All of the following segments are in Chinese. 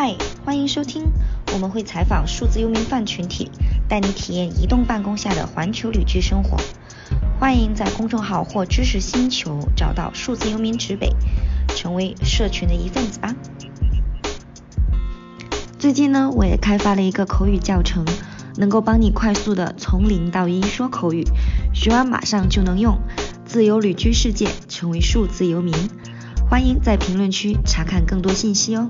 嗨，欢迎收听，我们会采访数字游民饭群体，带你体验移动办公下的环球旅居生活。欢迎在公众号或知识星球找到数字游民指北，成为社群的一份子吧。最近呢，我也开发了一个口语教程，能够帮你快速的从零到一说口语，学完马上就能用，自由旅居世界，成为数字游民。欢迎在评论区查看更多信息哦。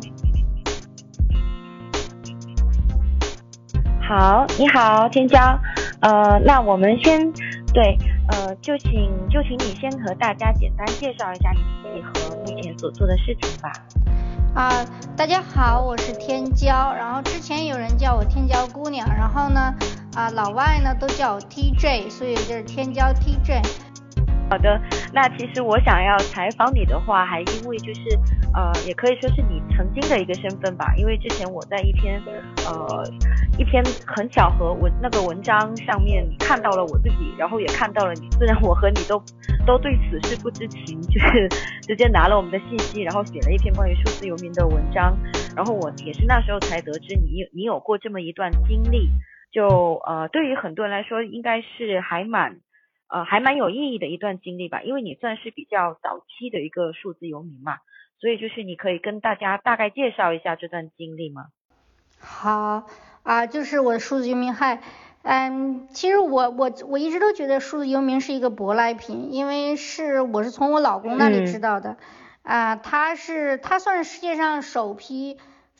好，你好，天骄，呃，那我们先对，呃，就请就请你先和大家简单介绍一下你自己和目前所做的事情吧。啊，大家好，我是天骄，然后之前有人叫我天骄姑娘，然后呢，啊，老外呢都叫我 TJ，所以就是天骄 TJ。好的，那其实我想要采访你的话，还因为就是呃，也可以说是你曾经的一个身份吧，因为之前我在一篇呃一篇很巧合文那个文章上面看到了我自己，然后也看到了你，虽然我和你都 都对此事不知情，就是直接拿了我们的信息，然后写了一篇关于数字游民的文章，然后我也是那时候才得知你有你有过这么一段经历，就呃对于很多人来说应该是还蛮。呃，还蛮有意义的一段经历吧，因为你算是比较早期的一个数字游民嘛，所以就是你可以跟大家大概介绍一下这段经历吗？好啊，就是我的数字游民，嗨，嗯，其实我我我一直都觉得数字游民是一个舶来品，因为是我是从我老公那里知道的，啊，他是他算是世界上首批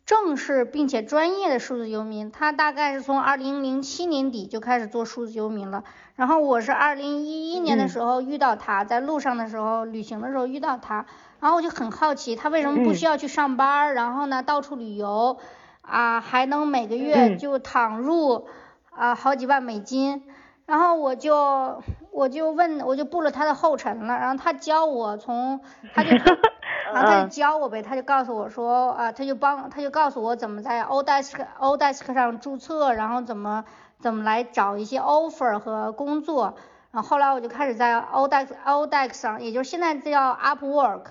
正式并且专业的数字游民，他大概是从二零零七年底就开始做数字游民了。然后我是二零一一年的时候遇到他，在路上的时候旅行的时候遇到他，然后我就很好奇他为什么不需要去上班，然后呢到处旅游啊，还能每个月就躺入啊好几万美金，然后我就我就问我就步了他的后尘了，然后他教我从他就 然后他就教我呗，他就告诉我说啊他就帮他就告诉我怎么在 Odesk Odesk 上注册，然后怎么。怎么来找一些 offer 和工作？然后后来我就开始在 Odesk Odesk 上，也就是现在叫 Upwork，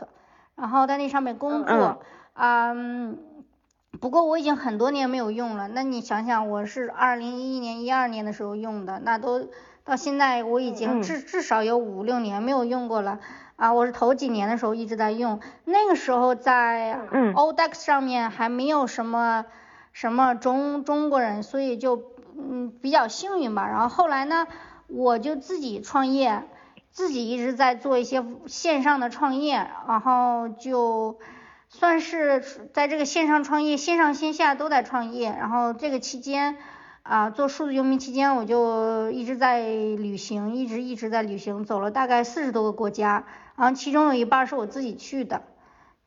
然后在那上面工作。嗯。不过我已经很多年没有用了。那你想想，我是二零一一年、一二年的时候用的，那都到现在我已经至至少有五六年没有用过了。啊，我是头几年的时候一直在用，那个时候在 Odex 上面还没有什么什么中中国人，所以就。嗯，比较幸运吧。然后后来呢，我就自己创业，自己一直在做一些线上的创业，然后就算是在这个线上创业，线上线下都在创业。然后这个期间啊，做数字游民期间，我就一直在旅行，一直一直在旅行，走了大概四十多个国家，然后其中有一半是我自己去的，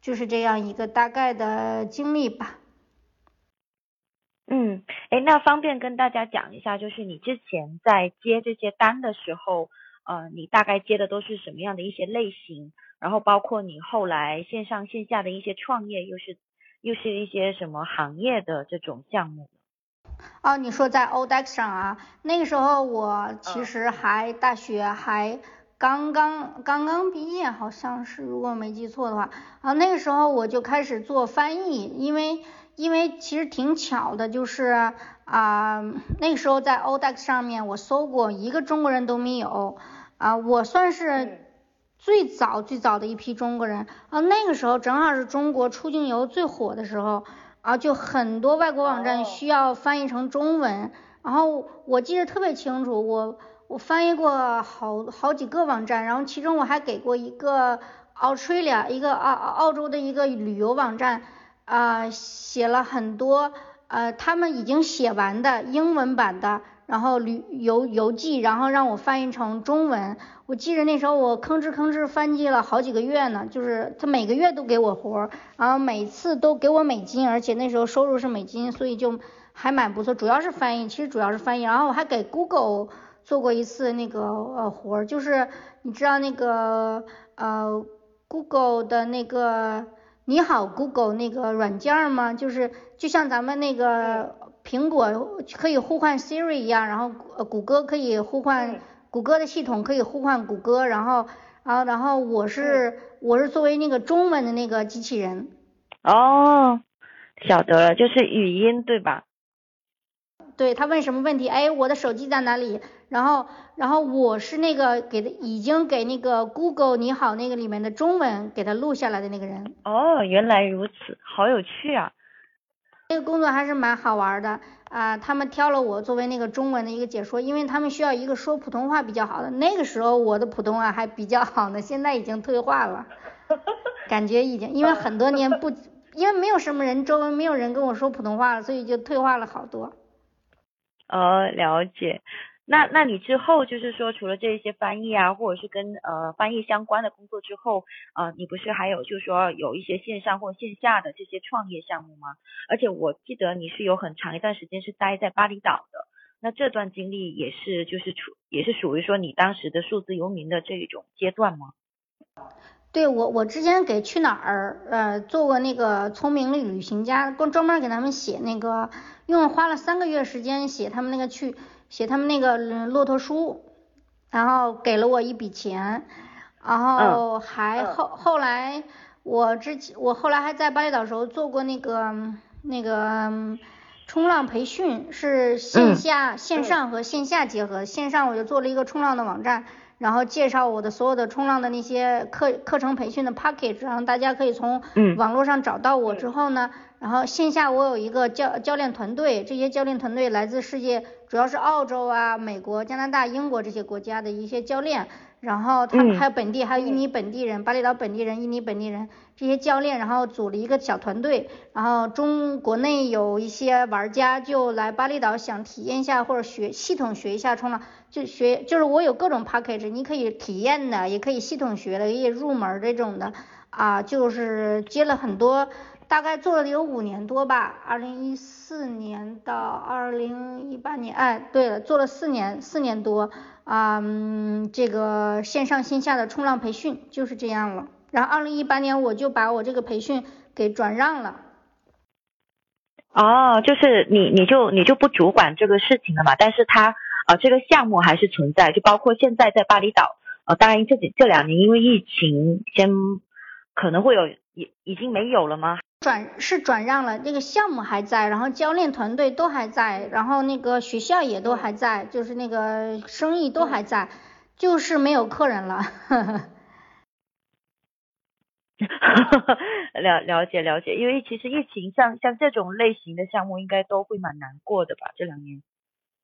就是这样一个大概的经历吧。嗯，哎，那方便跟大家讲一下，就是你之前在接这些单的时候，呃，你大概接的都是什么样的一些类型？然后包括你后来线上线下的一些创业，又是又是一些什么行业的这种项目？哦，你说在 Odex 上啊，那个时候我其实还大学还刚刚刚刚毕业，好像是如果没记错的话，啊，那个时候我就开始做翻译，因为。因为其实挺巧的，就是啊，那个时候在 Odex 上面我搜过，一个中国人都没有啊，我算是最早最早的一批中国人。啊，那个时候正好是中国出境游最火的时候啊，就很多外国网站需要翻译成中文，然后我记得特别清楚，我我翻译过好好几个网站，然后其中我还给过一个 Australia 一个澳澳洲的一个旅游网站。啊，写了很多，呃，他们已经写完的英文版的，然后旅游游记，然后让我翻译成中文。我记得那时候我吭哧吭哧翻译了好几个月呢，就是他每个月都给我活儿，然后每次都给我美金，而且那时候收入是美金，所以就还蛮不错。主要是翻译，其实主要是翻译。然后我还给 Google 做过一次那个呃活儿，就是你知道那个呃 Google 的那个。你好，Google 那个软件吗？就是就像咱们那个苹果可以呼唤 Siri 一样，然后谷歌可以呼唤谷歌的系统可以呼唤谷歌，然后然后然后我是我是作为那个中文的那个机器人。哦，晓得了，就是语音对吧？对他问什么问题？哎，我的手机在哪里？然后，然后我是那个给的，已经给那个 Google 你好那个里面的中文给他录下来的那个人。哦，原来如此，好有趣啊！这个工作还是蛮好玩的啊。他们挑了我作为那个中文的一个解说，因为他们需要一个说普通话比较好的。那个时候我的普通话还比较好呢，现在已经退化了，感觉已经因为很多年不，因为没有什么人，周围没有人跟我说普通话了，所以就退化了好多。哦，了解。那那你之后就是说，除了这些翻译啊，或者是跟呃翻译相关的工作之后，呃，你不是还有就是说有一些线上或线下的这些创业项目吗？而且我记得你是有很长一段时间是待在巴厘岛的，那这段经历也是就是处也是属于说你当时的数字游民的这一种阶段吗？对我，我之前给去哪儿呃做过那个聪明的旅行家，专专门给他们写那个，用花了三个月时间写他们那个去写他们那个骆驼书，然后给了我一笔钱，然后还后后来我之前我后来还在巴厘岛时候做过那个那个冲浪培训，是线下线上和线下结合，线上我就做了一个冲浪的网站。然后介绍我的所有的冲浪的那些课课程培训的 package，然后大家可以从网络上找到我之后呢，然后线下我有一个教教练团队，这些教练团队来自世界，主要是澳洲啊、美国、加拿大、英国这些国家的一些教练。然后他们还有本地，还有印尼本地人、巴厘岛本地人、印尼本地人这些教练，然后组了一个小团队。然后中国内有一些玩家就来巴厘岛想体验一下或者学系统学一下冲浪，就学就是我有各种 package，你可以体验的，也可以系统学的，也入门这种的啊，就是接了很多，大概做了有五年多吧，二零一四年到二零一八年，哎，对了，做了四年，四年多。啊，这个线上线下的冲浪培训就是这样了。然后二零一八年我就把我这个培训给转让了。哦，就是你你就你就不主管这个事情了嘛？但是它呃这个项目还是存在，就包括现在在巴厘岛呃，当然这几这两年因为疫情先可能会有已已经没有了吗？转是转让了，这个项目还在，然后教练团队都还在，然后那个学校也都还在，就是那个生意都还在，就是没有客人了。了了解了解，因为其实疫情像像这种类型的项目应该都会蛮难过的吧，这两年。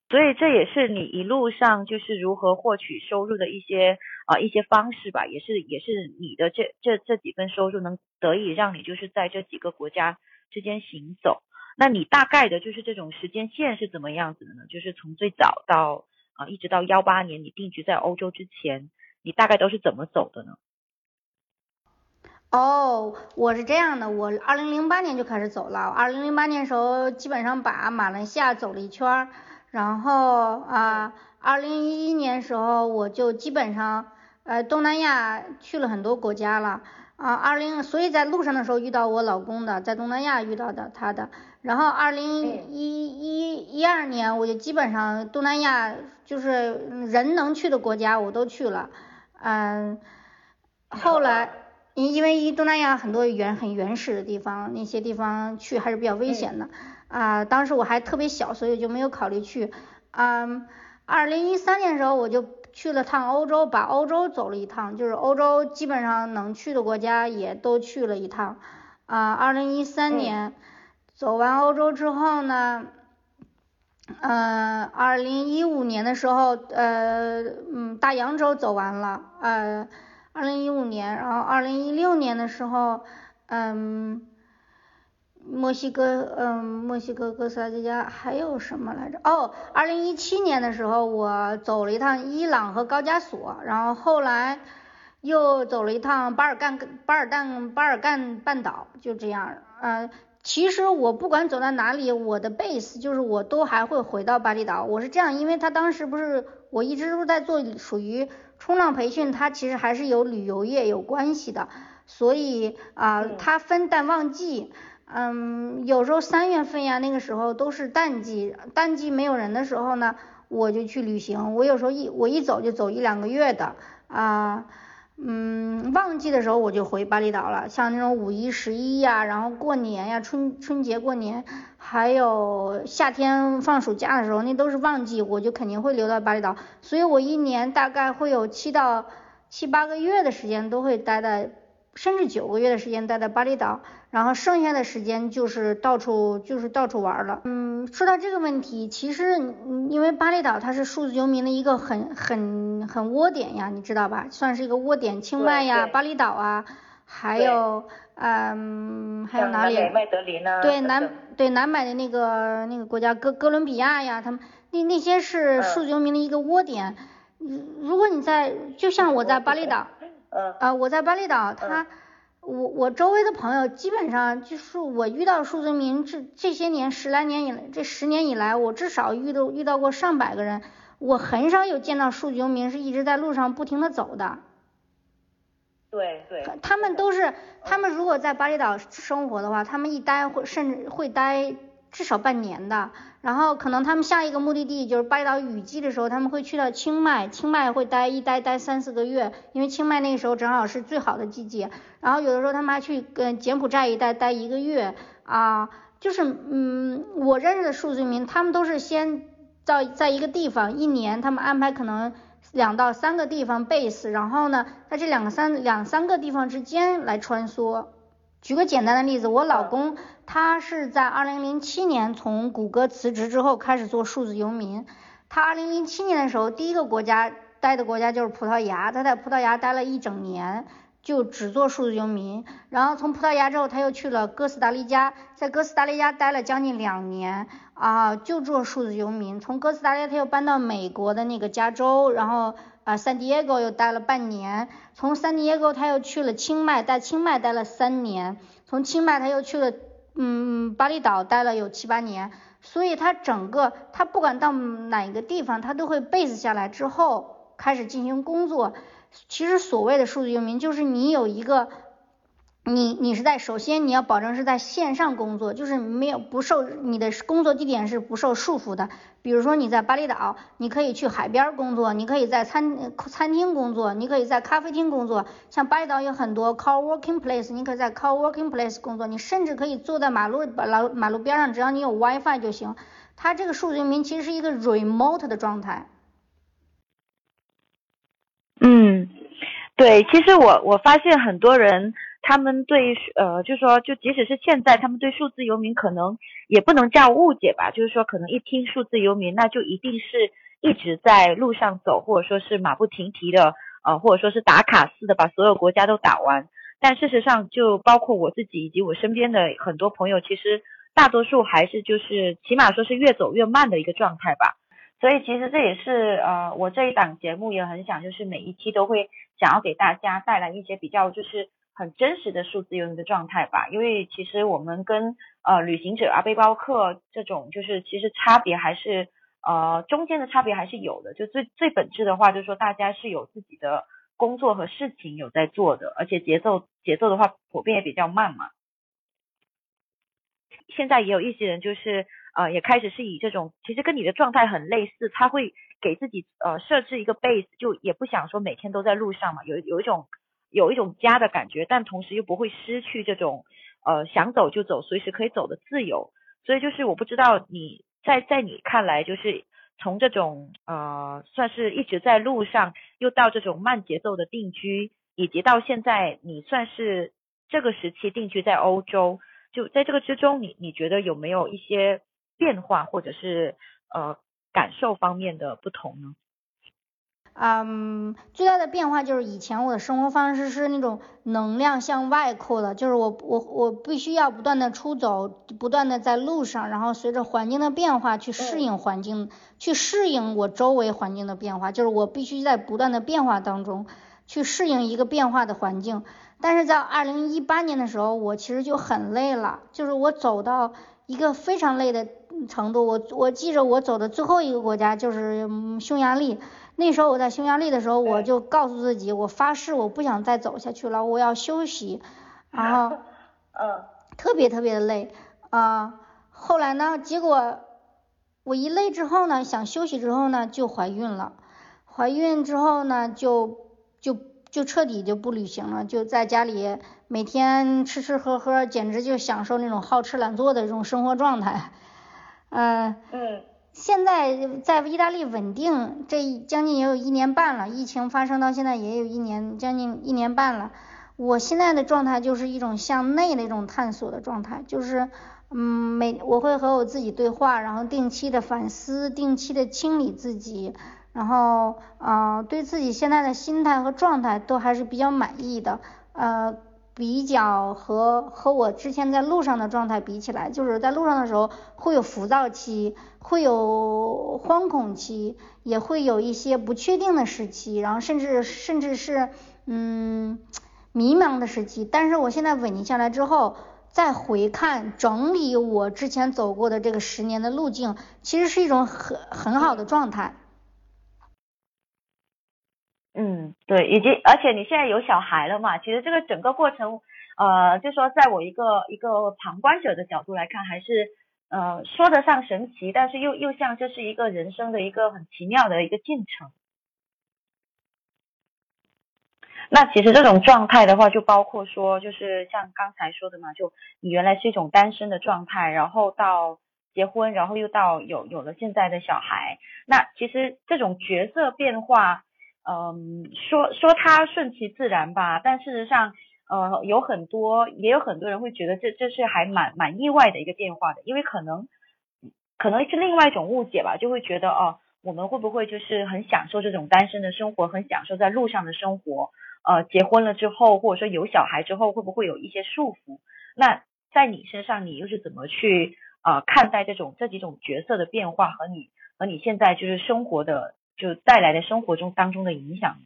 所以这也是你一路上就是如何获取收入的一些啊一些方式吧，也是也是你的这这这几份收入能得以让你就是在这几个国家之间行走。那你大概的就是这种时间线是怎么样子的呢？就是从最早到啊一直到幺八年你定居在欧洲之前，你大概都是怎么走的呢？哦，我是这样的，我二零零八年就开始走了，二零零八年时候基本上把马来西亚走了一圈。然后啊，二零一一年时候我就基本上呃东南亚去了很多国家了。啊，二零所以在路上的时候遇到我老公的，在东南亚遇到的他的，然后二零一一一二年我就基本上东南亚就是人能去的国家我都去了，嗯，后来因因为东南亚很多原很原始的地方，那些地方去还是比较危险的。啊，当时我还特别小，所以就没有考虑去。嗯，二零一三年的时候我就去了趟欧洲，把欧洲走了一趟，就是欧洲基本上能去的国家也都去了一趟。啊，二零一三年走完欧洲之后呢，嗯，二零一五年的时候，呃，嗯，大洋洲走完了，呃，二零一五年，然后二零一六年的时候，嗯。墨西哥，嗯，墨西哥、哥斯达黎加还有什么来着？哦，二零一七年的时候我走了一趟伊朗和高加索，然后后来又走了一趟巴尔干、巴尔干、巴尔干半岛，就这样。嗯，其实我不管走到哪里，我的 base 就是我都还会回到巴厘岛。我是这样，因为他当时不是我一直都在做属于冲浪培训，它其实还是有旅游业有关系的，所以啊，它分淡旺季。嗯，嗯有时候三月份呀，那个时候都是淡季，淡季没有人的时候呢，我就去旅行。我有时候一我一走就走一两个月的啊嗯，旺季的时候我就回巴厘岛了，像那种五一、十一呀，然后过年呀、春春节过年，还有夏天放暑假的时候，那都是旺季，我就肯定会留在巴厘岛。所以我一年大概会有七到七八个月的时间都会待在。甚至九个月的时间待在巴厘岛，然后剩下的时间就是到处就是到处玩了。嗯，说到这个问题，其实因为巴厘岛它是数字游民的一个很很很窝点呀，你知道吧？算是一个窝点，清迈呀、巴厘岛啊，还有嗯还有哪里？麦德林啊。对南对南美的那个那个国家哥哥伦比亚呀，他们那那些是数字游民的一个窝点。如果你在就像我在巴厘岛。啊，我在巴厘岛，他，我我周围的朋友基本上就是我遇到数字民这这些年十来年以来，这十年以来，我至少遇到遇到过上百个人，我很少有见到数字游民是一直在路上不停的走的。对对。他们都是，他们如果在巴厘岛生活的话，他们一待会甚至会待。至少半年的，然后可能他们下一个目的地就是巴厘岛雨季的时候，他们会去到清迈，清迈会待一待待三四个月，因为清迈那个时候正好是最好的季节。然后有的时候他们还去跟柬埔寨一带待一个月啊，就是嗯，我认识的数字民，他们都是先到在一个地方一年，他们安排可能两到三个地方 base，然后呢，在这两个三两三个地方之间来穿梭。举个简单的例子，我老公他是在二零零七年从谷歌辞职之后开始做数字游民。他二零零七年的时候，第一个国家待的国家就是葡萄牙，他在葡萄牙待了一整年，就只做数字游民。然后从葡萄牙之后，他又去了哥斯达黎加，在哥斯达黎加待了将近两年啊，就做数字游民。从哥斯达黎加他又搬到美国的那个加州，然后。啊，，San Diego 又待了半年，从 San Diego 他又去了清迈，在清迈待了三年，从清迈他又去了嗯巴厘岛待了有七八年，所以他整个他不管到哪一个地方，他都会 base 下来之后开始进行工作。其实所谓的数字游民，就是你有一个。你你是在首先你要保证是在线上工作，就是没有不受你的工作地点是不受束缚的。比如说你在巴厘岛，你可以去海边工作，你可以在餐餐厅工作，你可以在咖啡厅工作。像巴厘岛有很多 co-working place，你可以在 co-working place 工作，你甚至可以坐在马路马马路边上，只要你有 WiFi 就行。它这个数字名其实是一个 remote 的状态。嗯，对，其实我我发现很多人。他们对呃，就说就即使是现在，他们对数字游民可能也不能叫误解吧，就是说可能一听数字游民，那就一定是一直在路上走，或者说是马不停蹄的，呃，或者说是打卡似的把所有国家都打完。但事实上，就包括我自己以及我身边的很多朋友，其实大多数还是就是起码说是越走越慢的一个状态吧。所以其实这也是呃，我这一档节目也很想就是每一期都会想要给大家带来一些比较就是。很真实的数字游民的状态吧，因为其实我们跟呃旅行者啊、背包客这种，就是其实差别还是呃中间的差别还是有的。就最最本质的话，就是说大家是有自己的工作和事情有在做的，而且节奏节奏的话普遍也比较慢嘛。现在也有一些人就是呃也开始是以这种其实跟你的状态很类似，他会给自己呃设置一个 base，就也不想说每天都在路上嘛，有有一种。有一种家的感觉，但同时又不会失去这种呃想走就走、随时可以走的自由。所以就是我不知道你在在你看来，就是从这种呃算是一直在路上，又到这种慢节奏的定居，以及到现在你算是这个时期定居在欧洲，就在这个之中，你你觉得有没有一些变化，或者是呃感受方面的不同呢？嗯，最大的变化就是以前我的生活方式是那种能量向外扩的，就是我我我必须要不断的出走，不断的在路上，然后随着环境的变化去适应环境，去适应我周围环境的变化，就是我必须在不断的变化当中去适应一个变化的环境。但是在二零一八年的时候，我其实就很累了，就是我走到一个非常累的程度。我我记着我走的最后一个国家就是匈牙利。那时候我在匈牙利的时候，我就告诉自己，我发誓我不想再走下去了，我要休息。然后，嗯，特别特别的累啊。后来呢，结果我一累之后呢，想休息之后呢，就怀孕了。怀孕之后呢，就就就彻底就不旅行了，就在家里每天吃吃喝喝，简直就享受那种好吃懒做的这种生活状态。嗯 嗯，现在在意大利稳定，这将近也有一年半了，疫情发生到现在也有一年将近一年半了。我现在的状态就是一种向内的一种探索的状态，就是嗯每我会和我自己对话，然后定期的反思，定期的清理自己。然后，呃，对自己现在的心态和状态都还是比较满意的，呃，比较和和我之前在路上的状态比起来，就是在路上的时候会有浮躁期，会有惶恐期，也会有一些不确定的时期，然后甚至甚至是嗯迷茫的时期。但是我现在稳定下来之后，再回看整理我之前走过的这个十年的路径，其实是一种很很好的状态。嗯，对，以及而且你现在有小孩了嘛？其实这个整个过程，呃，就说在我一个一个旁观者的角度来看，还是呃说得上神奇，但是又又像这是一个人生的一个很奇妙的一个进程。那其实这种状态的话，就包括说，就是像刚才说的嘛，就你原来是一种单身的状态，然后到结婚，然后又到有有了现在的小孩，那其实这种角色变化。嗯，说说它顺其自然吧，但事实上，呃，有很多也有很多人会觉得这这是还蛮蛮意外的一个变化的，因为可能可能是另外一种误解吧，就会觉得哦，我们会不会就是很享受这种单身的生活，很享受在路上的生活，呃，结婚了之后或者说有小孩之后会不会有一些束缚？那在你身上，你又是怎么去呃看待这种这几种角色的变化和你和你现在就是生活的？就带来的生活中当中的影响。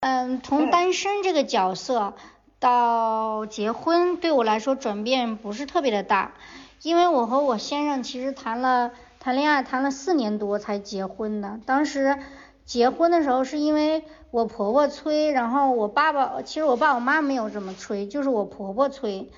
嗯，从单身这个角色到结婚，对我来说转变不是特别的大，因为我和我先生其实谈了谈恋爱谈了四年多才结婚的。当时结婚的时候是因为我婆婆催，然后我爸爸其实我爸我妈没有这么催，就是我婆婆催。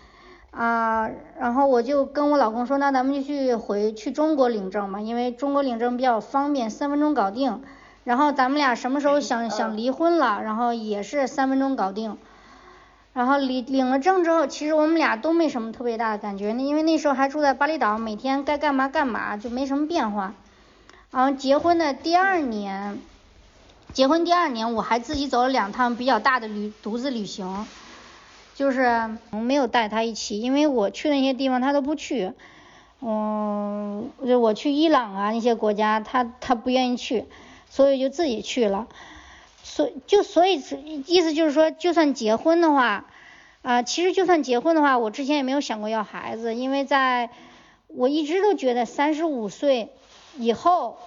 啊，然后我就跟我老公说，那咱们就去回去中国领证嘛，因为中国领证比较方便，三分钟搞定。然后咱们俩什么时候想想离婚了，然后也是三分钟搞定。然后领领了证之后，其实我们俩都没什么特别大的感觉，因为那时候还住在巴厘岛，每天该干嘛干嘛，就没什么变化。然后结婚的第二年，结婚第二年我还自己走了两趟比较大的旅独自旅行。就是我没有带他一起，因为我去那些地方他都不去，嗯，就我去伊朗啊那些国家，他他不愿意去，所以就自己去了。所就所以意思就是说，就算结婚的话，啊，其实就算结婚的话，我之前也没有想过要孩子，因为在我一直都觉得三十五岁以后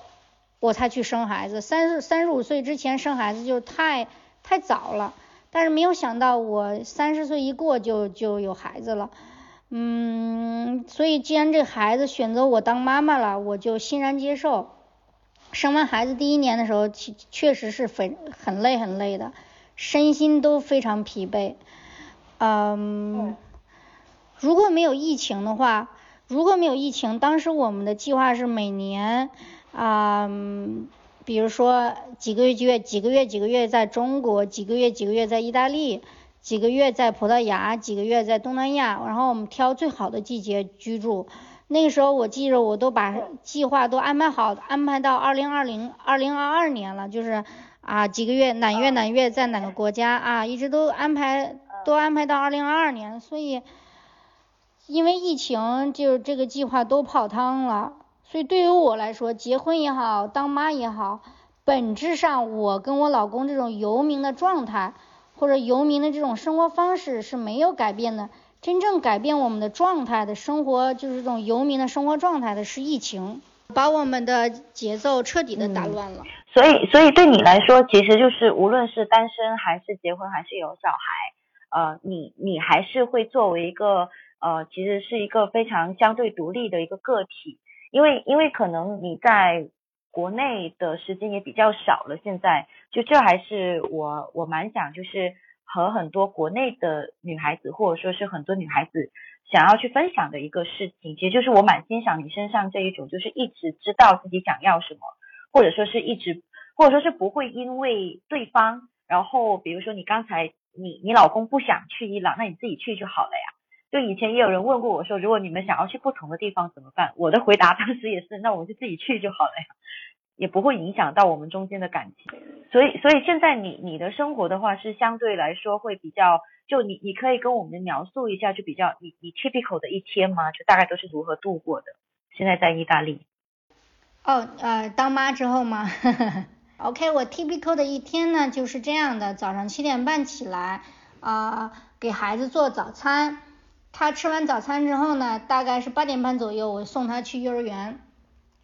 我才去生孩子，三十三十五岁之前生孩子就太太早了。但是没有想到，我三十岁一过就就有孩子了，嗯，所以既然这孩子选择我当妈妈了，我就欣然接受。生完孩子第一年的时候，确确实是非很累很累的，身心都非常疲惫。嗯，如果没有疫情的话，如果没有疫情，当时我们的计划是每年啊。比如说几个月几个月几个月几个月在中国，几个月几个月在意大利，几个月在葡萄牙，几个月在东南亚，然后我们挑最好的季节居住。那个时候我记着我都把计划都安排好，安排到二零二零二零二二年了，就是啊几个月哪月哪月在哪个国家啊，一直都安排都安排到二零二二年，所以因为疫情就这个计划都泡汤了。所以对于我来说，结婚也好，当妈也好，本质上我跟我老公这种游民的状态，或者游民的这种生活方式是没有改变的。真正改变我们的状态的生活，就是这种游民的生活状态的是疫情，把我们的节奏彻底的打乱了。所以，所以对你来说，其实就是无论是单身还是结婚还是有小孩，呃，你你还是会作为一个呃，其实是一个非常相对独立的一个个体。因为因为可能你在国内的时间也比较少了，现在就这还是我我蛮想就是和很多国内的女孩子或者说是很多女孩子想要去分享的一个事情，其实就是我蛮欣赏你身上这一种就是一直知道自己想要什么，或者说是一直或者说是不会因为对方然后比如说你刚才你你老公不想去伊朗，那你自己去就好了呀。就以前也有人问过我说，如果你们想要去不同的地方怎么办？我的回答当时也是，那我们就自己去就好了呀，也不会影响到我们中间的感情。所以所以现在你你的生活的话是相对来说会比较，就你你可以跟我们描述一下，就比较你你 typical 的一天吗？就大概都是如何度过的？现在在意大利。哦，呃，当妈之后吗？OK，我 typical 的一天呢就是这样的，早上七点半起来，啊，给孩子做早餐，他吃完早餐之后呢，大概是八点半左右，我送他去幼儿园，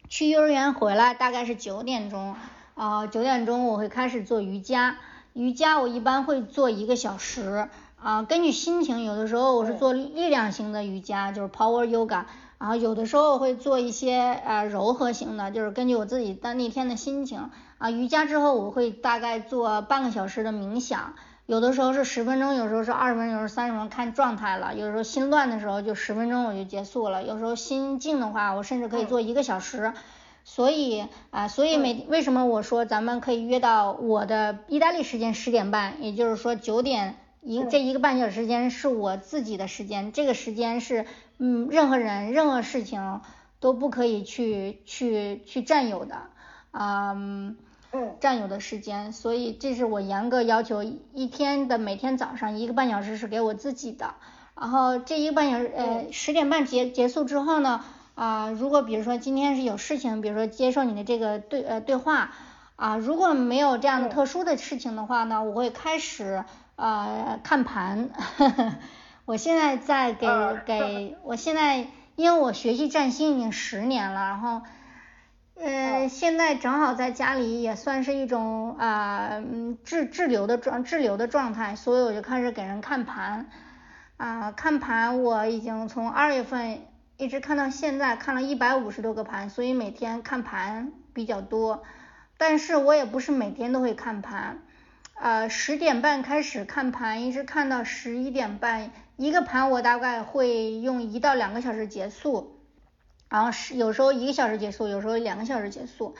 去幼儿园回来大概是九点钟，啊，九点钟我会开始做瑜伽，瑜伽我一般会做一个小时，啊，根据心情，有的时候我是做力量型的瑜伽，就是 Power Yoga。然后有的时候会做一些呃柔和型的，就是根据我自己当那天的心情。啊。瑜伽之后我会大概做半个小时的冥想，有的时候是十分钟，有时候是二十分钟，有时候三十分钟，看状态了。有时候心乱的时候就十分钟我就结束了，有时候心静的话，我甚至可以做一个小时。所以啊，所以每为什么我说咱们可以约到我的意大利时间十点半，也就是说九点一这一个半小时时间是我自己的时间，这个时间是。嗯，任何人、任何事情都不可以去去去占有的，嗯，占有的时间，所以这是我严格要求，一天的每天早上一个半小时是给我自己的，然后这一个半小时，呃，十点半结结束之后呢，啊，如果比如说今天是有事情，比如说接受你的这个对呃对话，啊，如果没有这样的特殊的事情的话呢，我会开始呃看盘。我现在在给给，我现在因为我学习占星已经十年了，然后，呃，现在正好在家里也算是一种啊，滞滞留的状滞留的状态，所以我就开始给人看盘，啊，看盘我已经从二月份一直看到现在，看了一百五十多个盘，所以每天看盘比较多，但是我也不是每天都会看盘，呃，十点半开始看盘，一直看到十一点半。一个盘我大概会用一到两个小时结束，然后是有时候一个小时结束，有时候两个小时结束，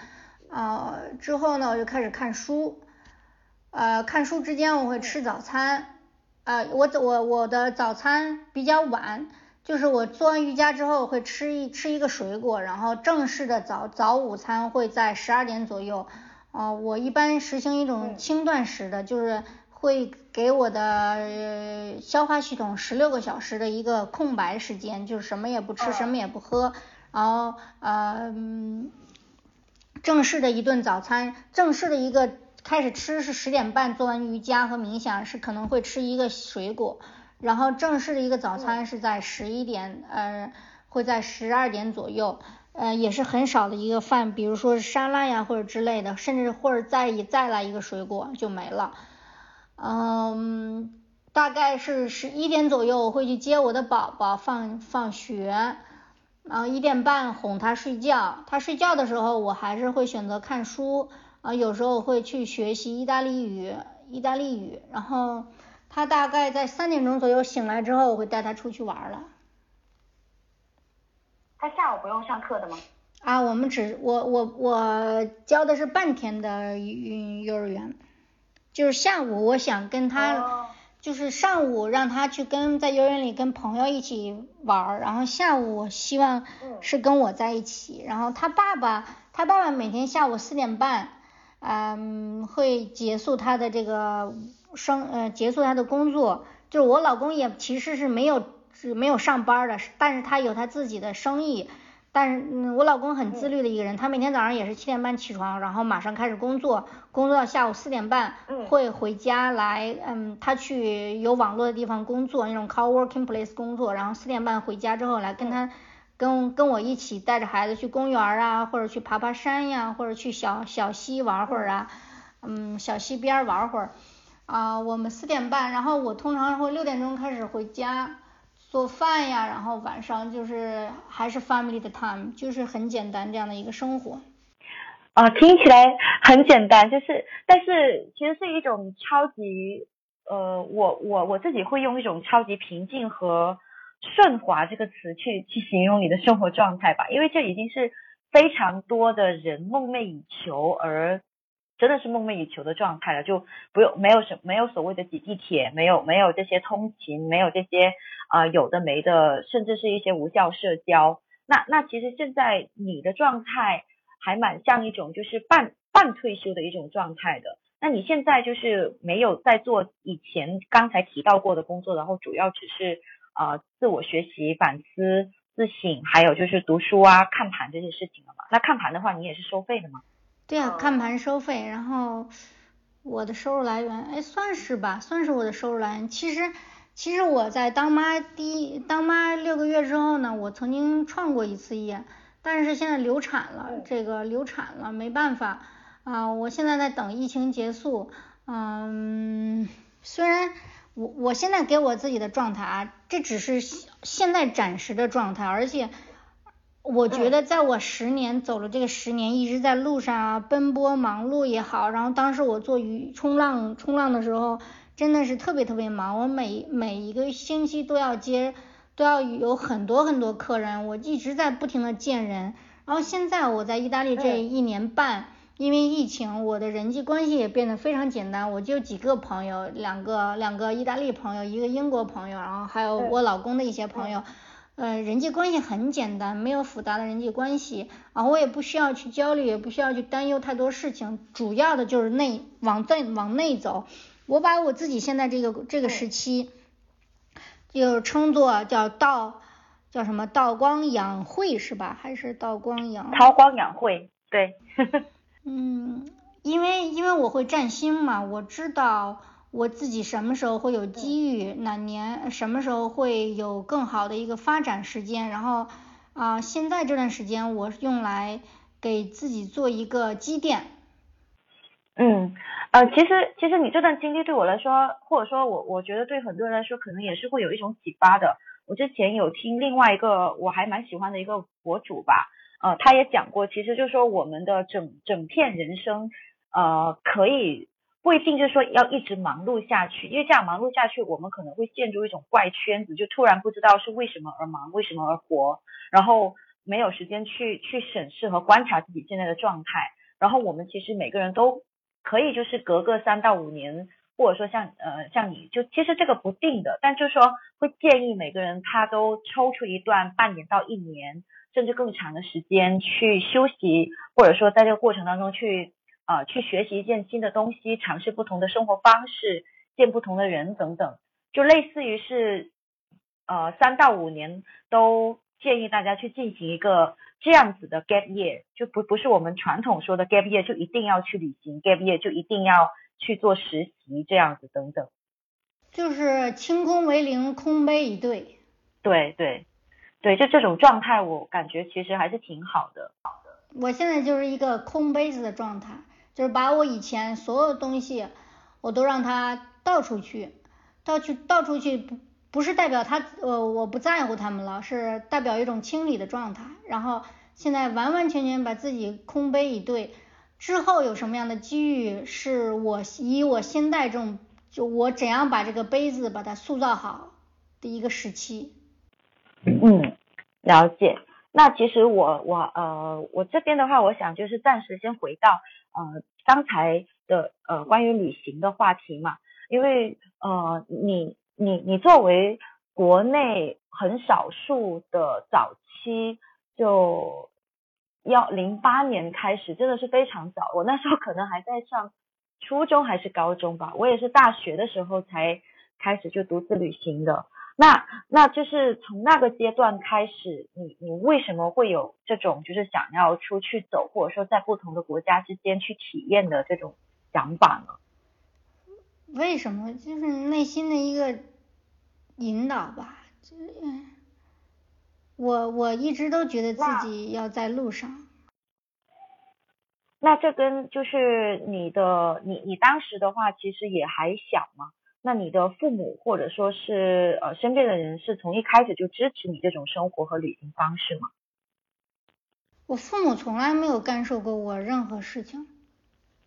啊之后呢我就开始看书，呃看书之间我会吃早餐，呃我我我的早餐比较晚，就是我做完瑜伽之后会吃一吃一个水果，然后正式的早早午餐会在十二点左右，啊我一般实行一种轻断食的，就是。会给我的消化系统十六个小时的一个空白时间，就是什么也不吃，什么也不喝，然后呃正式的一顿早餐，正式的一个开始吃是十点半，做完瑜伽和冥想是可能会吃一个水果，然后正式的一个早餐是在十一点，呃会在十二点左右，呃也是很少的一个饭，比如说是沙拉呀或者之类的，甚至或者再一再来一个水果就没了。嗯，大概是十一点左右，我会去接我的宝宝放放学，然后一点半哄他睡觉。他睡觉的时候，我还是会选择看书，啊，有时候会去学习意大利语，意大利语。然后他大概在三点钟左右醒来之后，我会带他出去玩了。他下午不用上课的吗？啊，我们只我我我教的是半天的幼儿园。就是下午，我想跟他，就是上午让他去跟在幼儿园里跟朋友一起玩儿，然后下午我希望是跟我在一起。然后他爸爸，他爸爸每天下午四点半，嗯，会结束他的这个生，呃，结束他的工作。就是我老公也其实是没有是没有上班的，但是他有他自己的生意。但是，嗯，我老公很自律的一个人，他每天早上也是七点半起床，然后马上开始工作，工作到下午四点半会回家来，嗯，他去有网络的地方工作，那种 co-working place 工作，然后四点半回家之后来跟他，跟跟我一起带着孩子去公园啊，或者去爬爬山呀，或者去小小溪玩会儿啊，嗯，小溪边玩会儿，啊，我们四点半，然后我通常会六点钟开始回家。做饭呀，然后晚上就是还是 family 的 time，就是很简单这样的一个生活。啊，听起来很简单，就是，但是其实是一种超级，呃，我我我自己会用一种超级平静和顺滑这个词去去形容你的生活状态吧，因为这已经是非常多的人梦寐以求而真的是梦寐以求的状态了，就不用没有什没有所谓的挤地铁，没有没有这些通勤，没有这些啊有的没的，甚至是一些无效社交。那那其实现在你的状态还蛮像一种就是半半退休的一种状态的。那你现在就是没有在做以前刚才提到过的工作，然后主要只是啊自我学习、反思、自省，还有就是读书啊、看盘这些事情了嘛？那看盘的话，你也是收费的吗？对啊，看盘收费，然后我的收入来源，哎，算是吧，算是我的收入来源。其实。其实我在当妈第当妈六个月之后呢，我曾经创过一次业，但是现在流产了，这个流产了没办法啊，我现在在等疫情结束，嗯，虽然我我现在给我自己的状态啊，这只是现在暂时的状态，而且我觉得在我十年走了这个十年，一直在路上啊奔波忙碌也好，然后当时我做鱼冲浪冲浪的时候。真的是特别特别忙，我每每一个星期都要接，都要有很多很多客人，我一直在不停的见人。然后现在我在意大利这一年半，因为疫情，我的人际关系也变得非常简单，我就几个朋友，两个两个意大利朋友，一个英国朋友，然后还有我老公的一些朋友，呃，人际关系很简单，没有复杂的人际关系，然后我也不需要去焦虑，也不需要去担忧太多事情，主要的就是内往再往内走。我把我自己现在这个这个时期，就称作叫道，叫什么道光养晦是吧？还是道光养？韬光养晦，对。嗯，因为因为我会占星嘛，我知道我自己什么时候会有机遇，哪年什么时候会有更好的一个发展时间，然后啊，现在这段时间我用来给自己做一个积淀。嗯。呃，其实其实你这段经历对我来说，或者说我我觉得对很多人来说，可能也是会有一种启发的。我之前有听另外一个我还蛮喜欢的一个博主吧，呃，他也讲过，其实就是说我们的整整片人生，呃，可以不一定就是说要一直忙碌下去，因为这样忙碌下去，我们可能会陷入一种怪圈子，就突然不知道是为什么而忙，为什么而活，然后没有时间去去审视和观察自己现在的状态。然后我们其实每个人都。可以就是隔个三到五年，或者说像呃像你就其实这个不定的，但就是说会建议每个人他都抽出一段半年到一年甚至更长的时间去休息，或者说在这个过程当中去啊去学习一件新的东西，尝试不同的生活方式，见不同的人等等，就类似于是呃三到五年都建议大家去进行一个。这样子的 gap year 就不不是我们传统说的 gap year 就一定要去旅行，gap year 就一定要去做实习这样子等等，就是清空为零，空杯一对。对对对，就这种状态，我感觉其实还是挺好的。我现在就是一个空杯子的状态，就是把我以前所有东西，我都让它倒出去，倒去倒出去不。不是代表他，呃，我不在乎他们了，是代表一种清理的状态。然后现在完完全全把自己空杯以对，之后有什么样的机遇，是我以我现在这种，就我怎样把这个杯子把它塑造好的一个时期。嗯，了解。那其实我我呃我这边的话，我想就是暂时先回到呃刚才的呃关于旅行的话题嘛，因为呃你。你你作为国内很少数的早期，就要零八年开始，真的是非常早。我那时候可能还在上初中还是高中吧，我也是大学的时候才开始就独自旅行的。那那就是从那个阶段开始，你你为什么会有这种就是想要出去走，或者说在不同的国家之间去体验的这种想法呢？为什么？就是内心的一个引导吧。这我我一直都觉得自己要在路上。那这跟就是你的你你当时的话，其实也还小嘛。那你的父母或者说是呃身边的人，是从一开始就支持你这种生活和旅行方式吗？我父母从来没有干涉过我任何事情。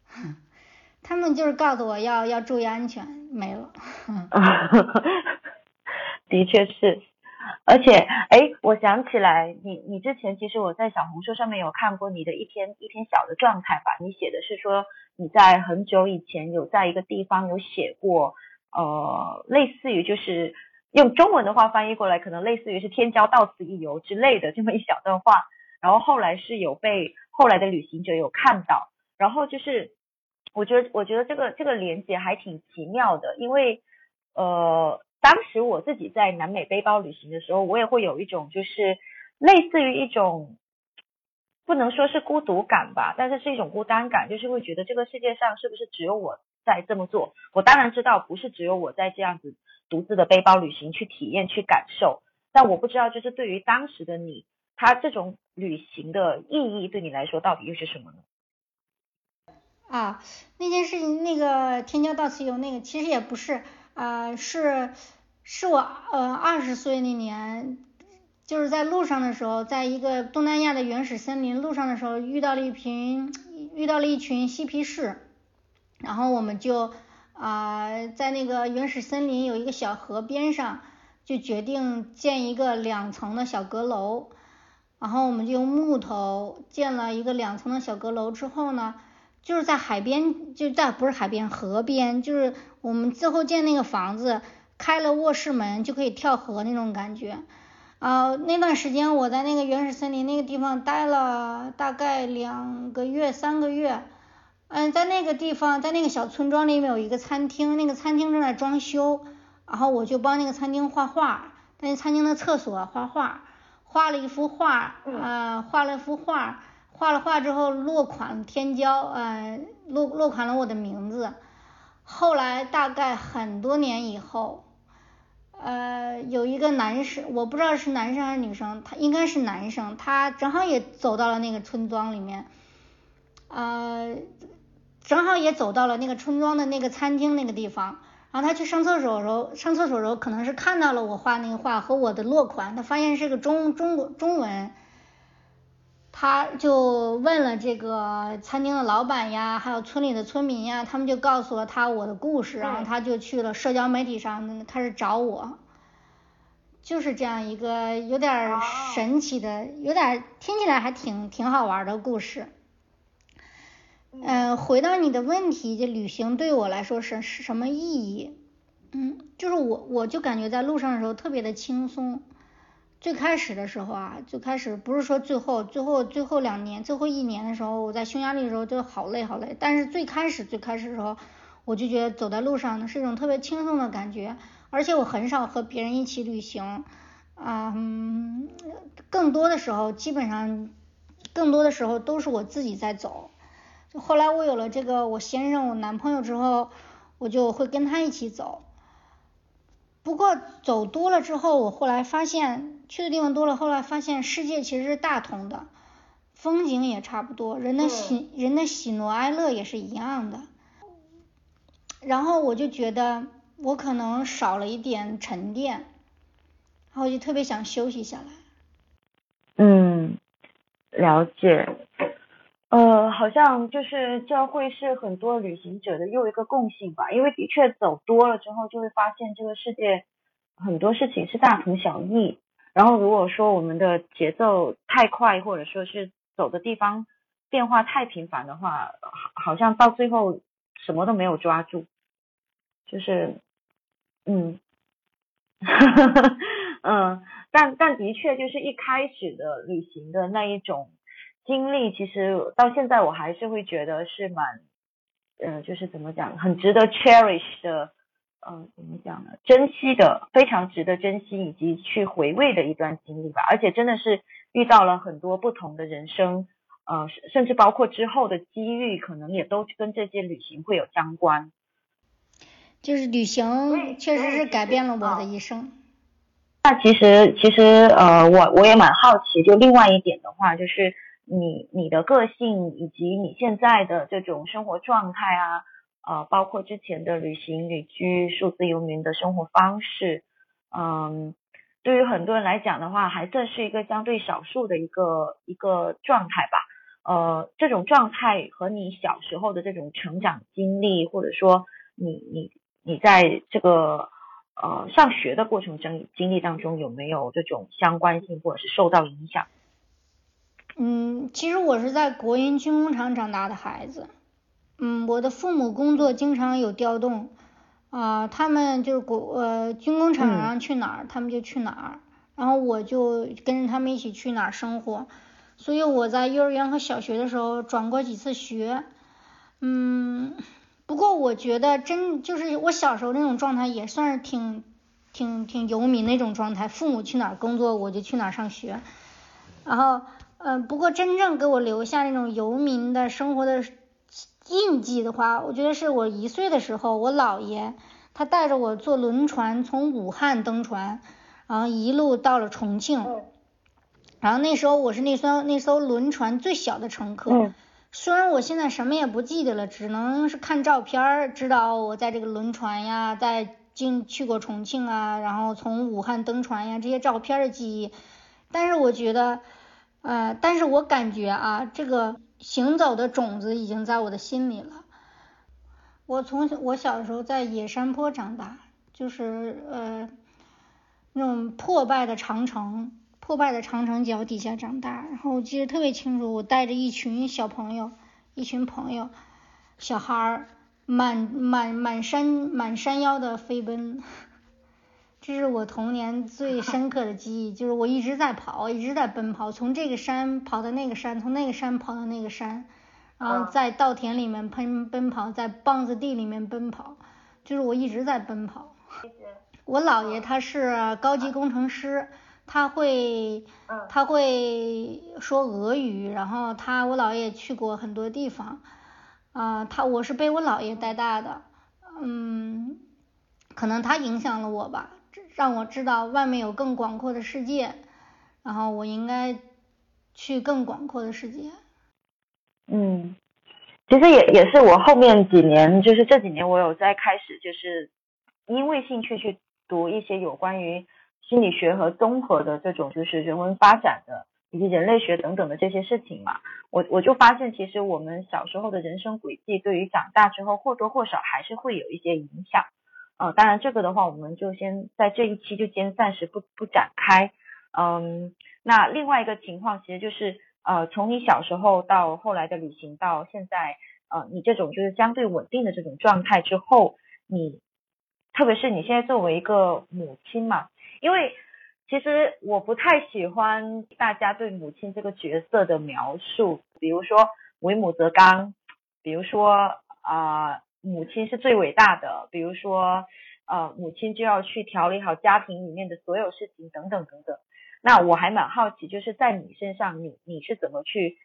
他们就是告诉我要要注意安全，没了。的确是，而且，哎，我想起来，你你之前其实我在小红书上面有看过你的一篇一篇小的状态吧？你写的是说你在很久以前有在一个地方有写过，呃，类似于就是用中文的话翻译过来，可能类似于是天骄到此一游之类的这么一小段话。然后后来是有被后来的旅行者有看到，然后就是我觉得我觉得这个这个连接还挺奇妙的，因为呃。当时我自己在南美背包旅行的时候，我也会有一种就是类似于一种不能说是孤独感吧，但是是一种孤单感，就是会觉得这个世界上是不是只有我在这么做？我当然知道不是只有我在这样子独自的背包旅行去体验去感受，但我不知道就是对于当时的你，他这种旅行的意义对你来说到底又是什么呢？啊，那件事情那个天骄到此游那个其实也不是。啊，是，是我呃二十岁那年，就是在路上的时候，在一个东南亚的原始森林路上的时候，遇到了一群遇到了一群嬉皮士，然后我们就啊在那个原始森林有一个小河边上，就决定建一个两层的小阁楼，然后我们就用木头建了一个两层的小阁楼之后呢。就是在海边，就在不是海边，河边，就是我们最后建那个房子，开了卧室门就可以跳河那种感觉。啊，那段时间我在那个原始森林那个地方待了大概两个月、三个月。嗯，在那个地方，在那个小村庄里面有一个餐厅，那个餐厅正在装修，然后我就帮那个餐厅画画，在那餐厅的厕所画画，画了一幅画，呃，画了一幅画。画了画之后落款天骄，呃，落落款了我的名字。后来大概很多年以后，呃，有一个男生，我不知道是男生还是女生，他应该是男生，他正好也走到了那个村庄里面，呃，正好也走到了那个村庄的那个餐厅那个地方。然后他去上厕所的时候，上厕所的时候可能是看到了我画那个画和我的落款，他发现是个中中国中文。他就问了这个餐厅的老板呀，还有村里的村民呀，他们就告诉了他我的故事，然后他就去了社交媒体上开始找我，就是这样一个有点神奇的，有点听起来还挺挺好玩的故事。嗯，回到你的问题，就旅行对我来说是是什么意义？嗯，就是我我就感觉在路上的时候特别的轻松。最开始的时候啊，最开始不是说最后最后最后两年最后一年的时候，我在匈牙利的时候就好累好累。但是最开始最开始的时候，我就觉得走在路上呢是一种特别轻松的感觉，而且我很少和别人一起旅行，啊，嗯更多的时候基本上更多的时候都是我自己在走。就后来我有了这个我先生我男朋友之后，我就会跟他一起走。不过走多了之后，我后来发现。去的地方多了，后来发现世界其实是大同的，风景也差不多，人的喜人的喜怒哀乐也是一样的。然后我就觉得我可能少了一点沉淀，然后我就特别想休息下来。嗯，了解。呃，好像就是这会是很多旅行者的又一个共性吧，因为的确走多了之后，就会发现这个世界很多事情是大同小异。然后如果说我们的节奏太快，或者说是走的地方变化太频繁的话，好好像到最后什么都没有抓住，就是嗯，嗯，但但的确就是一开始的旅行的那一种经历，其实到现在我还是会觉得是蛮，呃，就是怎么讲，很值得 cherish 的。嗯，怎么讲呢？珍惜的，非常值得珍惜以及去回味的一段经历吧。而且真的是遇到了很多不同的人生，呃，甚至包括之后的机遇，可能也都跟这些旅行会有相关。就是旅行确实是改变了我的一生。那其实，其实呃，我我也蛮好奇，就另外一点的话，就是你你的个性以及你现在的这种生活状态啊。呃，包括之前的旅行、旅居、数字游民的生活方式，嗯，对于很多人来讲的话，还算是一个相对少数的一个一个状态吧。呃，这种状态和你小时候的这种成长经历，或者说你你你在这个呃上学的过程中经历当中有没有这种相关性或者是受到影响？嗯，其实我是在国营军工厂长大的孩子。嗯，我的父母工作经常有调动，啊，他们就是国呃军工厂让去哪儿，他们就去哪儿，然后我就跟着他们一起去哪儿生活。所以我在幼儿园和小学的时候转过几次学。嗯，不过我觉得真就是我小时候那种状态也算是挺挺挺游民那种状态，父母去哪儿工作我就去哪儿上学。然后，嗯，不过真正给我留下那种游民的生活的。印记的话，我觉得是我一岁的时候，我姥爷他带着我坐轮船从武汉登船，然后一路到了重庆。然后那时候我是那艘那艘轮船最小的乘客。虽然我现在什么也不记得了，只能是看照片儿知道我在这个轮船呀，在进去过重庆啊，然后从武汉登船呀这些照片的记忆。但是我觉得，呃，但是我感觉啊，这个。行走的种子已经在我的心里了。我从我小的时候在野山坡长大，就是呃那种破败的长城，破败的长城脚底下长大。然后我记得特别清楚，我带着一群小朋友，一群朋友，小孩儿，满满满山满山腰的飞奔。这是我童年最深刻的记忆，就是我一直在跑，一直在奔跑，从这个山跑到那个山，从那个山跑到那个山，然后在稻田里面奔奔跑，在棒子地里面奔跑，就是我一直在奔跑。我姥爷他是高级工程师，他会他会说俄语，然后他我姥爷去过很多地方，啊，他我是被我姥爷带大的，嗯，可能他影响了我吧。让我知道外面有更广阔的世界，然后我应该去更广阔的世界。嗯，其实也也是我后面几年，就是这几年我有在开始，就是因为兴趣去读一些有关于心理学和综合的这种就是人文发展的以及人类学等等的这些事情嘛。我我就发现，其实我们小时候的人生轨迹，对于长大之后或多或少还是会有一些影响。呃，当然这个的话，我们就先在这一期就先暂时不不展开。嗯，那另外一个情况其实就是，呃，从你小时候到后来的旅行到现在，呃，你这种就是相对稳定的这种状态之后，你特别是你现在作为一个母亲嘛，因为其实我不太喜欢大家对母亲这个角色的描述，比如说为母则刚，比如说啊。母亲是最伟大的，比如说，呃，母亲就要去调理好家庭里面的所有事情，等等等等。那我还蛮好奇，就是在你身上，你你是怎么去？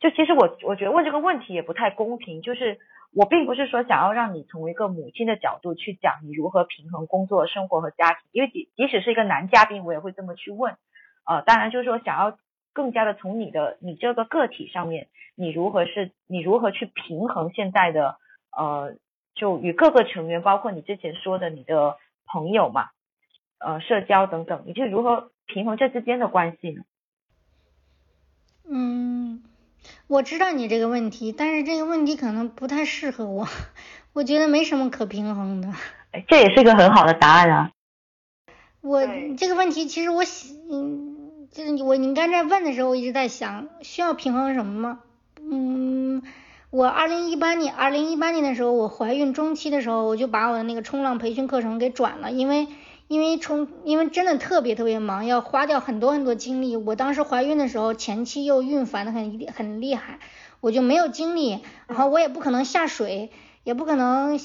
就其实我我觉得问这个问题也不太公平，就是我并不是说想要让你从一个母亲的角度去讲你如何平衡工作、生活和家庭，因为即即使是一个男嘉宾，我也会这么去问。呃，当然就是说想要更加的从你的你这个个体上面，你如何是你如何去平衡现在的。呃，就与各个成员，包括你之前说的你的朋友嘛，呃，社交等等，你就如何平衡这之间的关系呢？嗯，我知道你这个问题，但是这个问题可能不太适合我，我觉得没什么可平衡的。这也是一个很好的答案啊。我这个问题其实我嗯，就是我你刚才问的时候，我一直在想，需要平衡什么吗？嗯。我二零一八年，二零一八年的时候，我怀孕中期的时候，我就把我的那个冲浪培训课程给转了，因为因为冲，因为真的特别特别忙，要花掉很多很多精力。我当时怀孕的时候，前期又孕烦的很很厉害，我就没有精力，然后我也不可能下水，也不可能，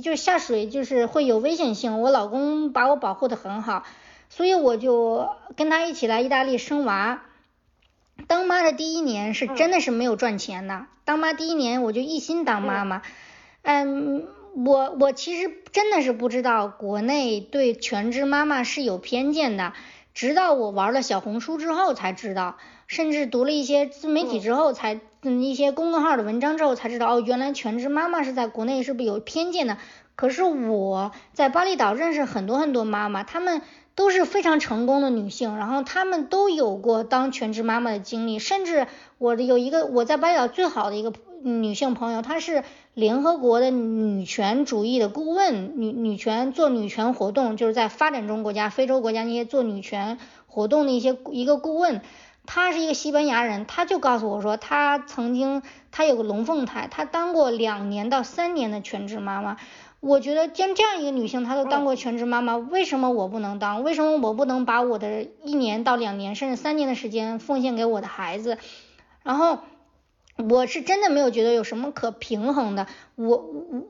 就下水就是会有危险性。我老公把我保护的很好，所以我就跟他一起来意大利生娃。当妈的第一年是真的是没有赚钱的。当妈第一年我就一心当妈妈。嗯，我我其实真的是不知道国内对全职妈妈是有偏见的，直到我玩了小红书之后才知道，甚至读了一些自媒体之后才嗯一些公众号的文章之后才知道，哦，原来全职妈妈是在国内是不是有偏见的？可是我在巴厘岛认识很多很多妈妈，她们。都是非常成功的女性，然后她们都有过当全职妈妈的经历，甚至我的有一个我在巴厘岛最好的一个女性朋友，她是联合国的女权主义的顾问，女女权做女权活动，就是在发展中国家、非洲国家那些做女权活动的一些一个顾问。她是一个西班牙人，她就告诉我说，她曾经她有个龙凤胎，她当过两年到三年的全职妈妈。我觉得像这样一个女性，她都当过全职妈妈，为什么我不能当？为什么我不能把我的一年到两年甚至三年的时间奉献给我的孩子？然后我是真的没有觉得有什么可平衡的。我我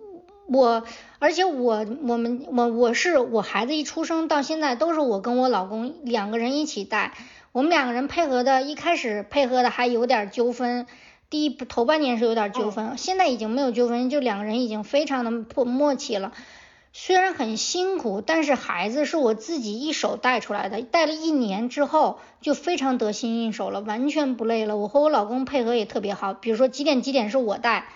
我，而且我我们我我是我孩子一出生到现在都是我跟我老公两个人一起带。我们两个人配合的，一开始配合的还有点纠纷，第一头半年是有点纠纷，现在已经没有纠纷，就两个人已经非常的破默契了。虽然很辛苦，但是孩子是我自己一手带出来的，带了一年之后就非常得心应手了，完全不累了。我和我老公配合也特别好，比如说几点几点是我带，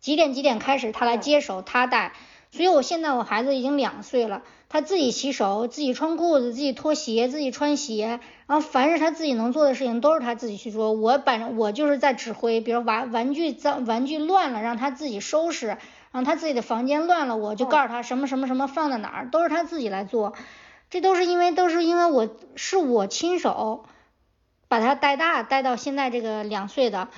几点几点开始他来接手，他带。所以我现在我孩子已经两岁了。他自己洗手，自己穿裤子，自己脱鞋，自己穿鞋，然后凡是他自己能做的事情都是他自己去做。我反正我就是在指挥，比如玩玩具脏，玩具乱了让他自己收拾，然后他自己的房间乱了，我就告诉他什么什么什么放在哪儿，都是他自己来做。这都是因为都是因为我是我亲手把他带大，带到现在这个两岁的。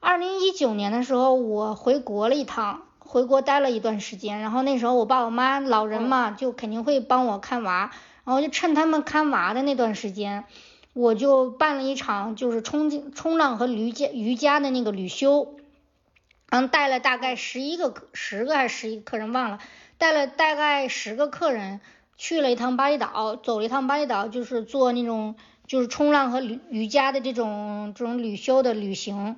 二零一九年的时候，我回国了一趟。回国待了一段时间，然后那时候我爸我妈老人嘛，就肯定会帮我看娃，然后就趁他们看娃的那段时间，我就办了一场就是冲冲浪和瑜伽瑜伽的那个旅修，然后带了大概十一个十个还是十一个客人忘了，带了大概十个客人去了一趟巴厘岛，走了一趟巴厘岛，就是做那种就是冲浪和瑜瑜伽的这种这种旅修的旅行。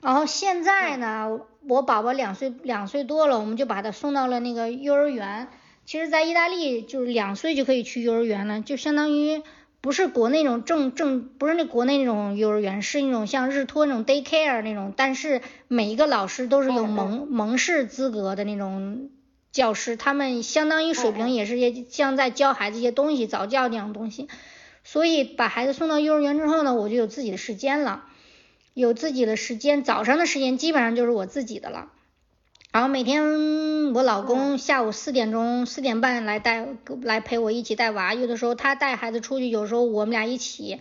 然后现在呢，我宝宝两岁两岁多了，我们就把他送到了那个幼儿园。其实，在意大利就是两岁就可以去幼儿园了，就相当于不是国内那种正正不是那国内那种幼儿园，是那种像日托那种 daycare 那种，但是每一个老师都是有蒙蒙氏资格的那种教师，他们相当于水平也是也像在教孩子一些东西，早教那样东西。所以把孩子送到幼儿园之后呢，我就有自己的时间了。有自己的时间，早上的时间基本上就是我自己的了。然后每天我老公下午四点钟、四点半来带来陪我一起带娃，有的时候他带孩子出去，有时候我们俩一起。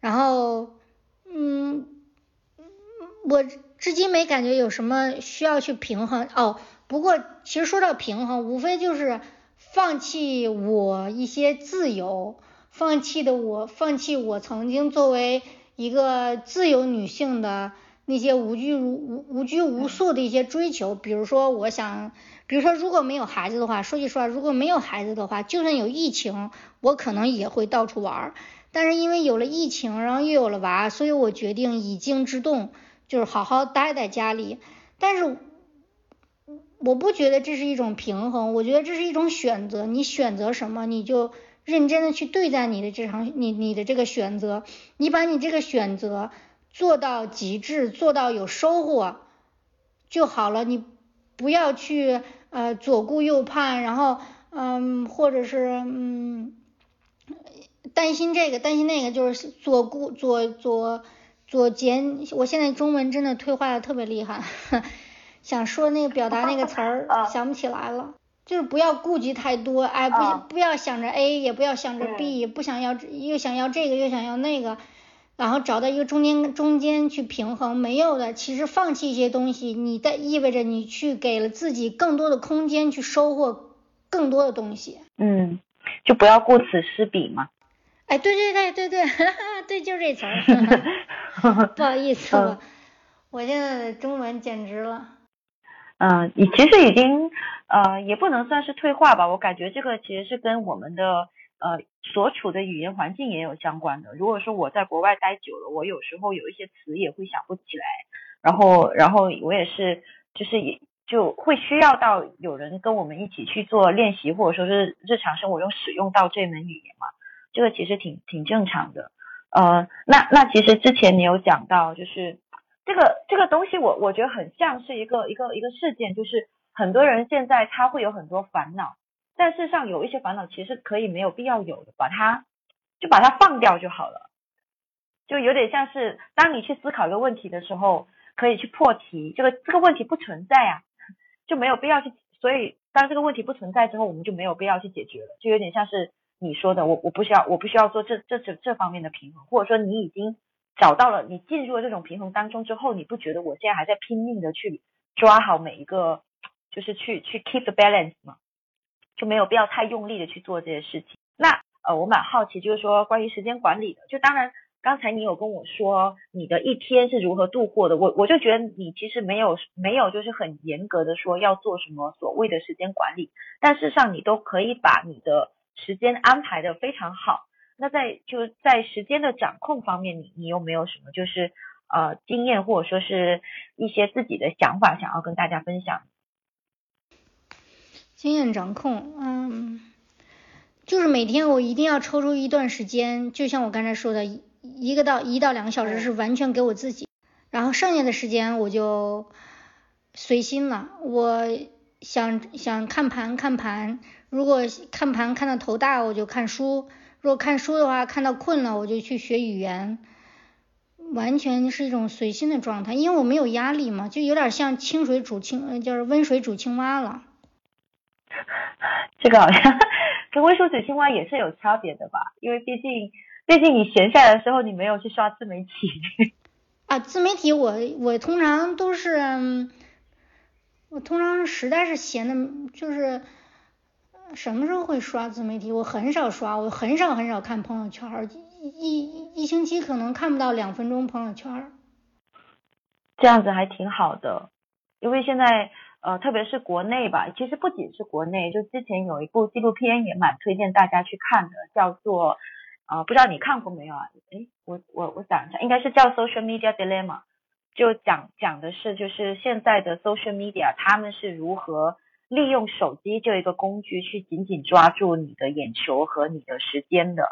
然后，嗯，我至今没感觉有什么需要去平衡哦。不过其实说到平衡，无非就是放弃我一些自由，放弃的我，放弃我曾经作为。一个自由女性的那些无拘无无拘无束的一些追求，比如说，我想，比如说，如果没有孩子的话，说句实话，如果没有孩子的话，就算有疫情，我可能也会到处玩。但是因为有了疫情，然后又有了娃，所以我决定以静制动，就是好好待在家里。但是，我不觉得这是一种平衡，我觉得这是一种选择。你选择什么，你就。认真的去对待你的这场，你你的这个选择，你把你这个选择做到极致，做到有收获就好了。你不要去呃左顾右盼，然后嗯或者是嗯担心这个担心那个，就是左顾左左左减。我现在中文真的退化的特别厉害，想说那个表达那个词儿 想不起来了。就是不要顾及太多，哎，不不要想着 A，也不要想着 B，不想要又想要这个又想要那个，然后找到一个中间中间去平衡，没有的，其实放弃一些东西，你的意味着你去给了自己更多的空间去收获更多的东西。嗯，就不要顾此失彼嘛。哎，对对对对对，对，就这词儿。不好意思，我我现在的中文简直了。嗯，你其实已经呃也不能算是退化吧，我感觉这个其实是跟我们的呃所处的语言环境也有相关的。如果说我在国外待久了，我有时候有一些词也会想不起来，然后然后我也是就是也就会需要到有人跟我们一起去做练习，或者说是日常生活中使用到这门语言嘛，这个其实挺挺正常的。呃，那那其实之前你有讲到就是。这个这个东西，我我觉得很像是一个一个一个事件，就是很多人现在他会有很多烦恼，但事实上有一些烦恼其实可以没有必要有的，把它就把它放掉就好了，就有点像是当你去思考一个问题的时候，可以去破题，这个这个问题不存在啊，就没有必要去。所以当这个问题不存在之后，我们就没有必要去解决了，就有点像是你说的，我我不需要，我不需要做这这这这方面的平衡，或者说你已经找到了，你进入了这种平衡当中之后，你不觉得我现在还在拼命的去抓好每一个，就是去去 keep the balance 吗？就没有必要太用力的去做这些事情。那呃，我蛮好奇，就是说关于时间管理的，就当然。刚才你有跟我说你的一天是如何度过的，我我就觉得你其实没有没有就是很严格的说要做什么所谓的时间管理，但事实上你都可以把你的时间安排的非常好。那在就在时间的掌控方面，你你有没有什么就是呃经验或者说是一些自己的想法想要跟大家分享？经验掌控，嗯，就是每天我一定要抽出一段时间，就像我刚才说的。一个到一到两个小时是完全给我自己，然后剩下的时间我就随心了。我想想看盘看盘，如果看盘看到头大，我就看书；如果看书的话，看到困了，我就去学语言。完全是一种随心的状态，因为我没有压力嘛，就有点像清水煮青，就是温水煮青蛙了。这个好像跟温水煮青蛙也是有差别的吧？因为毕竟。毕竟你闲下来的时候，你没有去刷自媒体啊？自媒体我我通常都是，我通常实在是闲的，就是什么时候会刷自媒体？我很少刷，我很少很少看朋友圈，一一一星期可能看不到两分钟朋友圈。这样子还挺好的，因为现在呃，特别是国内吧，其实不仅是国内，就之前有一部纪录片也蛮推荐大家去看的，叫做。啊，不知道你看过没有啊？诶，我我我想一下，应该是叫 Social Media Dilemma，就讲讲的是就是现在的 Social Media，他们是如何利用手机这一个工具去紧紧抓住你的眼球和你的时间的。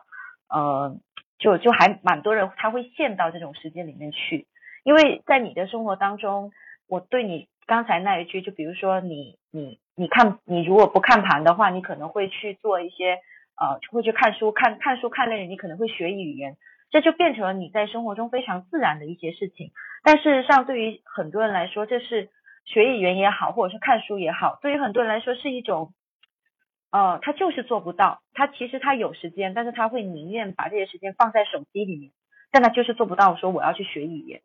呃，就就还蛮多人他会陷到这种时间里面去，因为在你的生活当中，我对你刚才那一句，就比如说你你你看你如果不看盘的话，你可能会去做一些。呃，会去看书，看看书看累了，你可能会学语言，这就变成了你在生活中非常自然的一些事情。但事实上，对于很多人来说，这是学语言也好，或者是看书也好，对于很多人来说是一种，呃，他就是做不到。他其实他有时间，但是他会宁愿把这些时间放在手机里面，但他就是做不到说我要去学语言，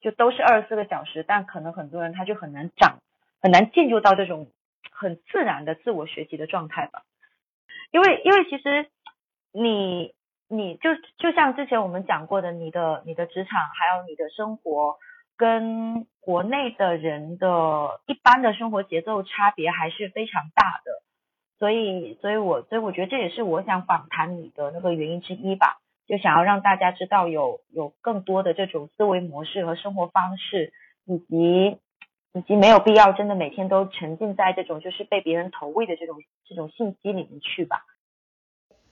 就都是二十四个小时，但可能很多人他就很难长，很难进入到这种很自然的自我学习的状态吧。因为因为其实你你就就像之前我们讲过的，你的你的职场还有你的生活跟国内的人的一般的生活节奏差别还是非常大的，所以所以我所以我觉得这也是我想访谈你的那个原因之一吧，就想要让大家知道有有更多的这种思维模式和生活方式，以及以及没有必要真的每天都沉浸在这种就是被别人投喂的这种这种信息里面去吧。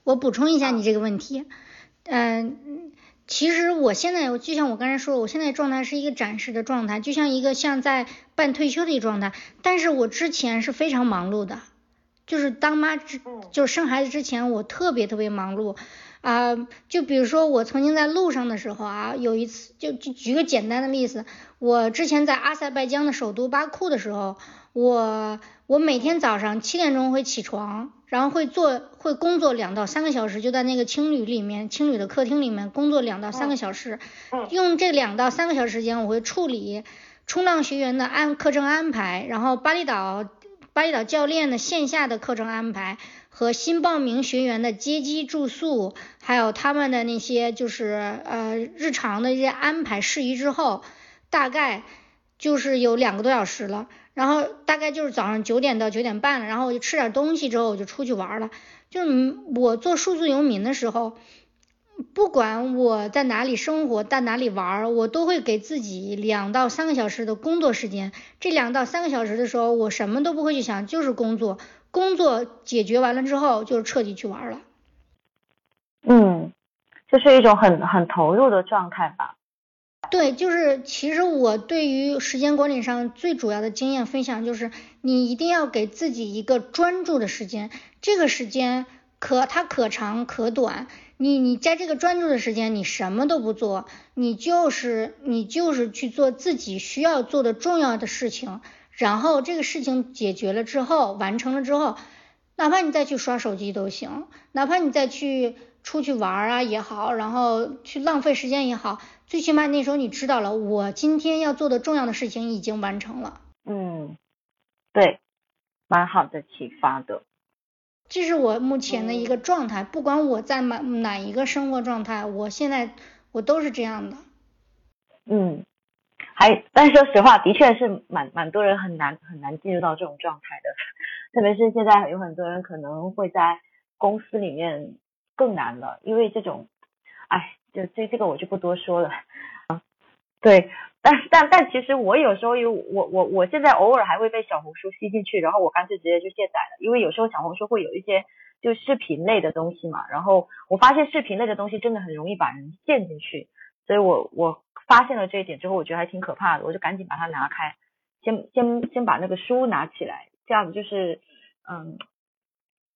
我补充一下你这个问题，嗯，其实我现在就像我刚才说，我现在状态是一个展示的状态，就像一个像在半退休的一个状态。但是我之前是非常忙碌的，就是当妈之，就是生孩子之前，我特别特别忙碌啊。就比如说我曾经在路上的时候啊，有一次就就举个简单的例子，我之前在阿塞拜疆的首都巴库的时候，我我每天早上七点钟会起床。然后会做会工作两到三个小时，就在那个青旅里面，青旅的客厅里面工作两到三个小时。用这两到三个小时时间，我会处理冲浪学员的安课程安排，然后巴厘岛巴厘岛教练的线下的课程安排和新报名学员的接机住宿，还有他们的那些就是呃日常的一些安排事宜之后，大概就是有两个多小时了。然后大概就是早上九点到九点半了，然后我就吃点东西之后我就出去玩了。就是我做数字游民的时候，不管我在哪里生活，在哪里玩，我都会给自己两到三个小时的工作时间。这两到三个小时的时候，我什么都不会去想，就是工作。工作解决完了之后，就彻底去玩了。嗯，这是一种很很投入的状态吧。对，就是其实我对于时间管理上最主要的经验分享就是，你一定要给自己一个专注的时间，这个时间可它可长可短。你你在这个专注的时间，你什么都不做，你就是你就是去做自己需要做的重要的事情，然后这个事情解决了之后，完成了之后，哪怕你再去刷手机都行，哪怕你再去出去玩啊也好，然后去浪费时间也好，最起码那时候你知道了，我今天要做的重要的事情已经完成了。嗯，对，蛮好的启发的。这是我目前的一个状态，不管我在哪哪一个生活状态，我现在我都是这样的。嗯，还但是说实话，的确是蛮蛮多人很难很难进入到这种状态的，特别是现在有很多人可能会在公司里面更难了，因为这种，哎，就这这个我就不多说了啊。对，但但但其实我有时候有我我我现在偶尔还会被小红书吸进去，然后我干脆直接就卸载了，因为有时候小红书会有一些就视频类的东西嘛，然后我发现视频类的东西真的很容易把人陷进去，所以我我发现了这一点之后，我觉得还挺可怕的，我就赶紧把它拿开，先先先把那个书拿起来，这样子就是嗯，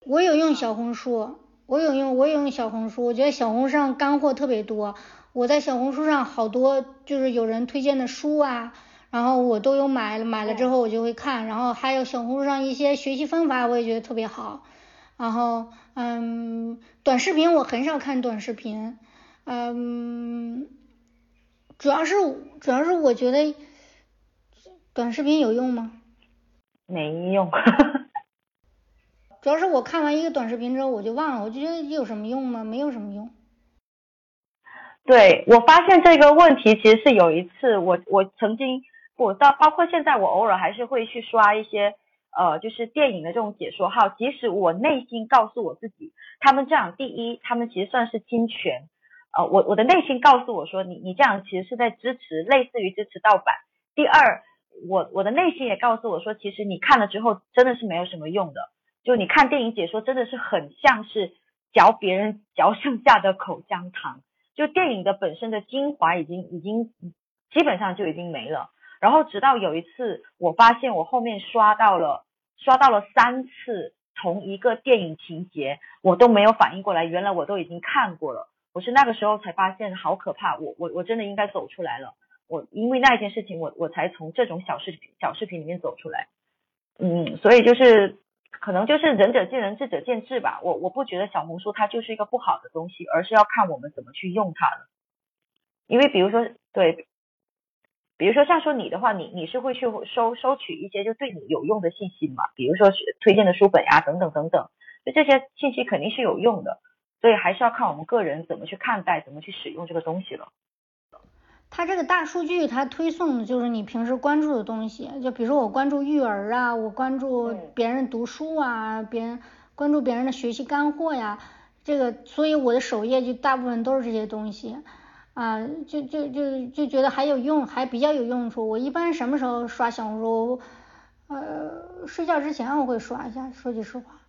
我有用小红书，我有用我有用小红书，我觉得小红书上干货特别多。我在小红书上好多就是有人推荐的书啊，然后我都有买，买了之后我就会看，然后还有小红书上一些学习方法，我也觉得特别好。然后嗯，短视频我很少看短视频，嗯，主要是主要是我觉得短视频有用吗？没用。主要是我看完一个短视频之后我就忘了，我就觉得有什么用吗？没有什么用。对我发现这个问题，其实是有一次我我曾经我到包括现在我偶尔还是会去刷一些呃就是电影的这种解说号，即使我内心告诉我自己，他们这样第一他们其实算是侵权，呃我我的内心告诉我说你你这样其实是在支持类似于支持盗版。第二我我的内心也告诉我说，其实你看了之后真的是没有什么用的，就你看电影解说真的是很像是嚼别人嚼剩下的口香糖。就电影的本身的精华已经已经基本上就已经没了，然后直到有一次我发现我后面刷到了刷到了三次同一个电影情节，我都没有反应过来，原来我都已经看过了。我是那个时候才发现好可怕，我我我真的应该走出来了。我因为那一件事情，我我才从这种小视小视频里面走出来。嗯，所以就是。可能就是仁者见仁，智者见智吧。我我不觉得小红书它就是一个不好的东西，而是要看我们怎么去用它的。因为比如说，对，比如说像说你的话，你你是会去收收取一些就对你有用的信息嘛？比如说推荐的书本呀，等等等等，就这些信息肯定是有用的。所以还是要看我们个人怎么去看待，怎么去使用这个东西了。它这个大数据，它推送的就是你平时关注的东西，就比如说我关注育儿啊，我关注别人读书啊，别人关注别人的学习干货呀，这个，所以我的首页就大部分都是这些东西，啊，就就就就觉得还有用，还比较有用处。我一般什么时候刷小红书？呃，睡觉之前我会刷一下，说句实话。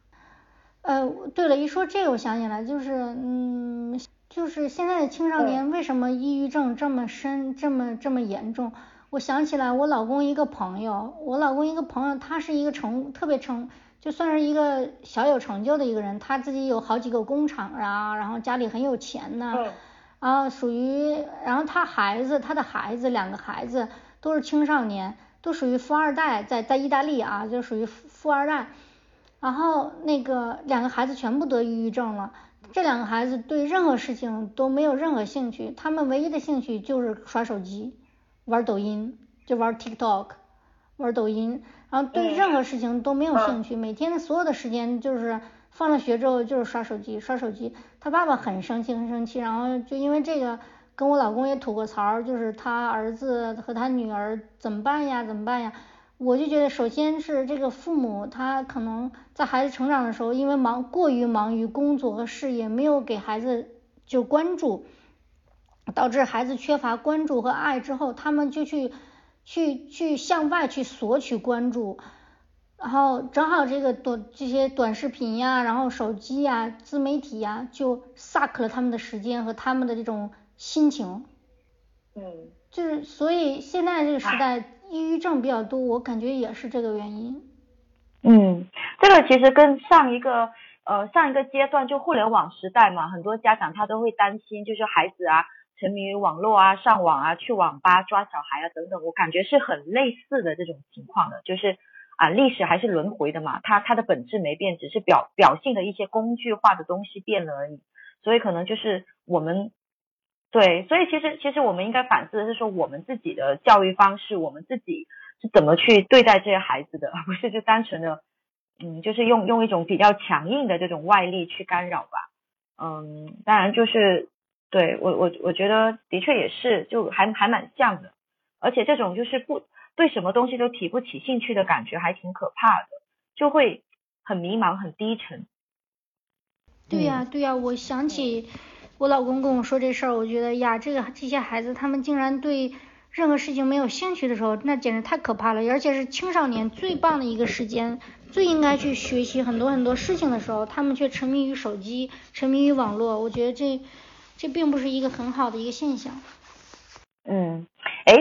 呃，对了，一说这个我想起来，就是嗯。就是现在的青少年为什么抑郁症这么深、这么这么严重？我想起来我老公一个朋友，我老公一个朋友，他是一个成特别成，就算是一个小有成就的一个人，他自己有好几个工厂啊，然后家里很有钱呢，然后属于，然后他孩子，他的孩子两个孩子都是青少年，都属于富二代，在在意大利啊，就属于富二代，然后那个两个孩子全部得抑郁症了。这两个孩子对任何事情都没有任何兴趣，他们唯一的兴趣就是刷手机、玩抖音，就玩 TikTok，玩抖音，然后对任何事情都没有兴趣，每天的所有的时间就是放了学之后就是刷手机，刷手机。他爸爸很生气，很生气，然后就因为这个跟我老公也吐过槽，就是他儿子和他女儿怎么办呀？怎么办呀？我就觉得，首先是这个父母，他可能在孩子成长的时候，因为忙过于忙于工作和事业，没有给孩子就关注，导致孩子缺乏关注和爱之后，他们就去去去向外去索取关注，然后正好这个短这些短视频呀，然后手机呀，自媒体呀，就 suck 了他们的时间和他们的这种心情。嗯，就是所以现在这个时代。抑郁症比较多，我感觉也是这个原因。嗯，这个其实跟上一个呃上一个阶段就互联网时代嘛，很多家长他都会担心，就是孩子啊沉迷于网络啊、上网啊、去网吧抓小孩啊等等，我感觉是很类似的这种情况的，就是啊历史还是轮回的嘛，它它的本质没变，只是表表性的一些工具化的东西变了而已，所以可能就是我们。对，所以其实其实我们应该反思的是说，我们自己的教育方式，我们自己是怎么去对待这些孩子的，而不是就单纯的，嗯，就是用用一种比较强硬的这种外力去干扰吧。嗯，当然就是对我我我觉得的确也是，就还还蛮像的，而且这种就是不对什么东西都提不起兴趣的感觉，还挺可怕的，就会很迷茫很低沉。对呀对呀，我想起。我老公跟我说这事儿，我觉得呀，这个这些孩子他们竟然对任何事情没有兴趣的时候，那简直太可怕了。而且是青少年最棒的一个时间，最应该去学习很多很多事情的时候，他们却沉迷于手机，沉迷于网络。我觉得这这并不是一个很好的一个现象。嗯，哎，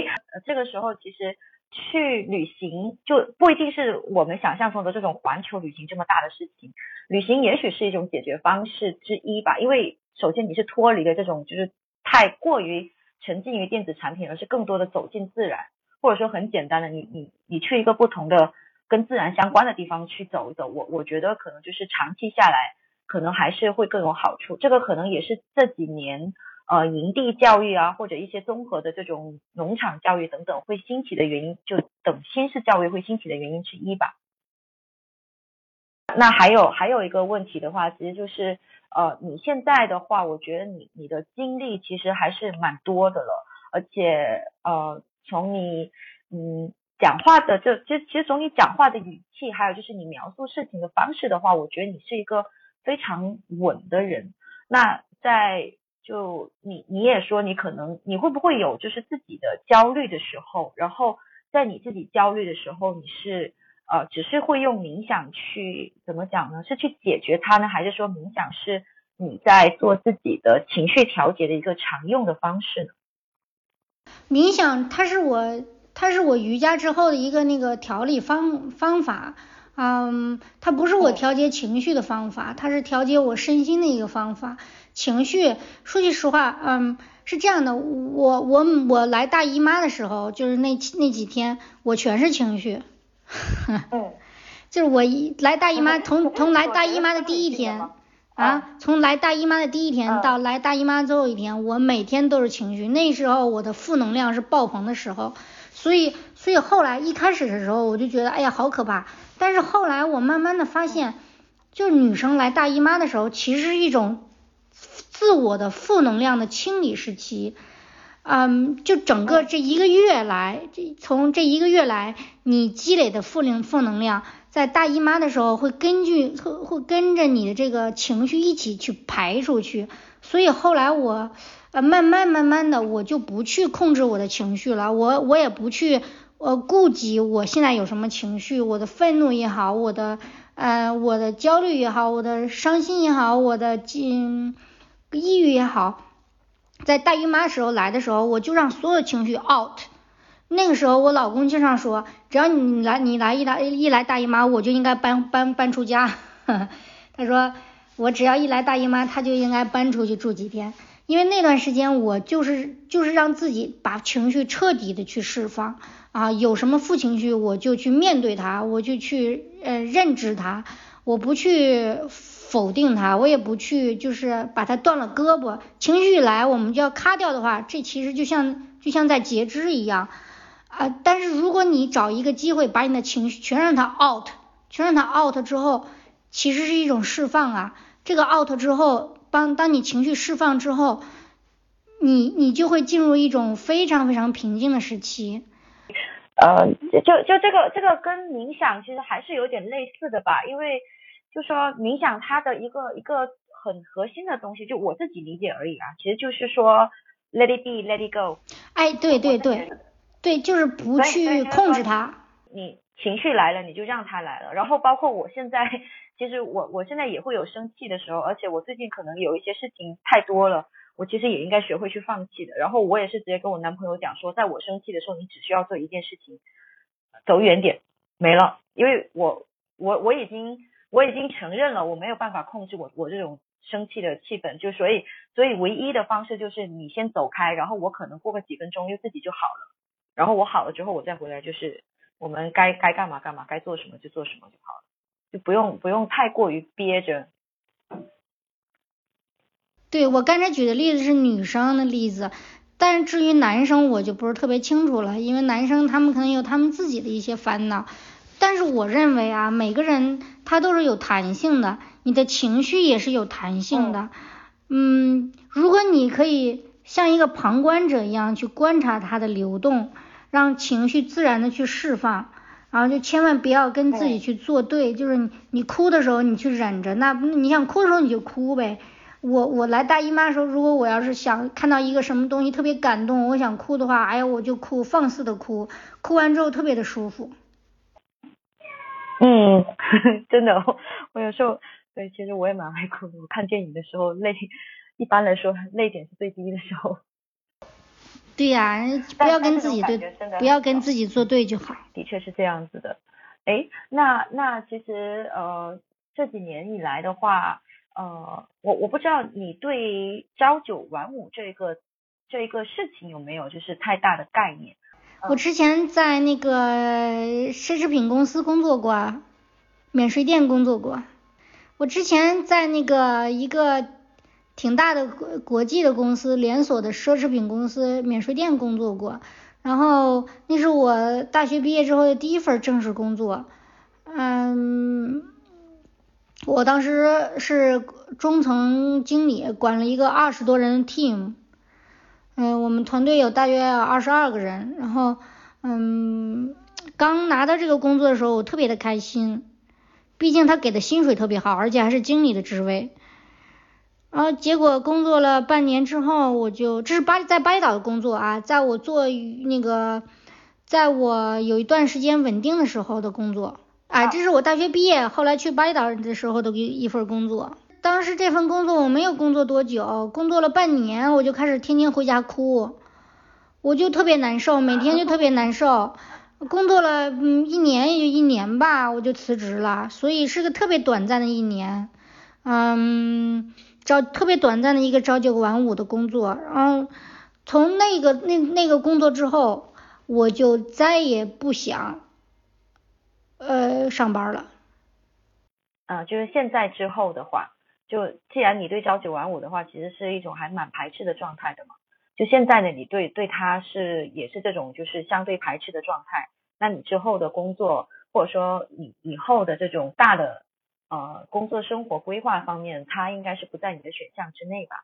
这个时候其实去旅行就不一定是我们想象中的这种环球旅行这么大的事情，旅行也许是一种解决方式之一吧，因为。首先，你是脱离了这种就是太过于沉浸于电子产品，而是更多的走进自然，或者说很简单的，你你你去一个不同的跟自然相关的地方去走一走，我我觉得可能就是长期下来，可能还是会更有好处。这个可能也是这几年呃营地教育啊，或者一些综合的这种农场教育等等会兴起的原因，就等新式教育会兴起的原因之一吧。那还有还有一个问题的话，其实就是。呃，你现在的话，我觉得你你的经历其实还是蛮多的了，而且呃，从你嗯讲话的这，其实其实从你讲话的语气，还有就是你描述事情的方式的话，我觉得你是一个非常稳的人。那在就你你也说你可能你会不会有就是自己的焦虑的时候，然后在你自己焦虑的时候，你是。呃，只是会用冥想去怎么讲呢？是去解决它呢，还是说冥想是你在做自己的情绪调节的一个常用的方式呢？冥想它是我它是我瑜伽之后的一个那个调理方方法，嗯，它不是我调节情绪的方法，它是调节我身心的一个方法。情绪说句实话，嗯，是这样的，我我我来大姨妈的时候，就是那那几天，我全是情绪。嗯，就是我一来大姨妈，从从来大姨妈的第一天啊，从来大姨妈的第一天到来大姨妈最后一天，我每天都是情绪。那时候我的负能量是爆棚的时候，所以所以后来一开始的时候我就觉得哎呀好可怕，但是后来我慢慢的发现，就是女生来大姨妈的时候，其实是一种自我的负能量的清理时期。嗯，就整个这一个月来，这从这一个月来，你积累的负能负能量，在大姨妈的时候会根据会会跟着你的这个情绪一起去排出去。所以后来我呃慢慢慢慢的，我就不去控制我的情绪了，我我也不去呃顾及我现在有什么情绪，我的愤怒也好，我的呃我的焦虑也好，我的伤心也好，我的嗯抑郁也好。在大姨妈时候来的时候，我就让所有情绪 out。那个时候我老公经常说，只要你来你来一来一来大姨妈，我就应该搬搬搬出家。他说我只要一来大姨妈，他就应该搬出去住几天，因为那段时间我就是就是让自己把情绪彻底的去释放啊，有什么负情绪我就去面对它，我就去呃认知它，我不去。否定他，我也不去，就是把他断了胳膊。情绪来，我们就要咔掉的话，这其实就像就像在截肢一样啊。但是如果你找一个机会，把你的情绪全让它 out，全让它 out 之后，其实是一种释放啊。这个 out 之后，当当你情绪释放之后，你你就会进入一种非常非常平静的时期。呃，就就这个这个跟冥想其实还是有点类似的吧，因为。就说冥想它的一个一个很核心的东西，就我自己理解而已啊，其实就是说 let it be，let it go。哎，对对对，对，就是不去控制它。你情绪来了，你就让它来了。然后包括我现在，其实我我现在也会有生气的时候，而且我最近可能有一些事情太多了，我其实也应该学会去放弃的。然后我也是直接跟我男朋友讲说，在我生气的时候，你只需要做一件事情，走远点，没了，因为我我我已经。我已经承认了我没有办法控制我我这种生气的气氛，就所以所以唯一的方式就是你先走开，然后我可能过个几分钟又自己就好了，然后我好了之后我再回来，就是我们该该干嘛干嘛，该做什么就做什么就好了，就不用不用太过于憋着。对我刚才举的例子是女生的例子，但是至于男生我就不是特别清楚了，因为男生他们可能有他们自己的一些烦恼。但是我认为啊，每个人他都是有弹性的，你的情绪也是有弹性的。嗯，如果你可以像一个旁观者一样去观察它的流动，让情绪自然的去释放，然后就千万不要跟自己去作对，就是你你哭的时候你去忍着，那你想哭的时候你就哭呗。我我来大姨妈的时候，如果我要是想看到一个什么东西特别感动，我想哭的话，哎呀我就哭，放肆的哭，哭完之后特别的舒服。嗯，真的，我有时候对，其实我也蛮爱哭的。我看电影的时候泪，一般来说泪点是最低的时候。对呀，不要跟自己对，不要跟自己作对就好。的确是这样子的。哎，那那其实呃这几年以来的话。呃，我我不知道你对朝九晚五这个这一个事情有没有就是太大的概念？我之前在那个奢侈品公司工作过，免税店工作过。我之前在那个一个挺大的国国际的公司连锁的奢侈品公司免税店工作过，然后那是我大学毕业之后的第一份正式工作，嗯。我当时是中层经理，管了一个二十多人的 team，嗯，我们团队有大约二十二个人，然后，嗯，刚拿到这个工作的时候，我特别的开心，毕竟他给的薪水特别好，而且还是经理的职位，然后结果工作了半年之后，我就这是巴在巴厘岛的工作啊，在我做那个，在我有一段时间稳定的时候的工作。啊，这是我大学毕业，后来去巴厘岛的时候的一一份工作。当时这份工作我没有工作多久，工作了半年，我就开始天天回家哭，我就特别难受，每天就特别难受。工作了嗯一年也就一年吧，我就辞职了。所以是个特别短暂的一年，嗯，朝特别短暂的一个朝九晚五的工作。然后从那个那那个工作之后，我就再也不想。呃，上班了。啊，就是现在之后的话，就既然你对朝九晚五的话，其实是一种还蛮排斥的状态的嘛。就现在呢，你对对他是也是这种就是相对排斥的状态。那你之后的工作，或者说以以后的这种大的呃工作生活规划方面，它应该是不在你的选项之内吧？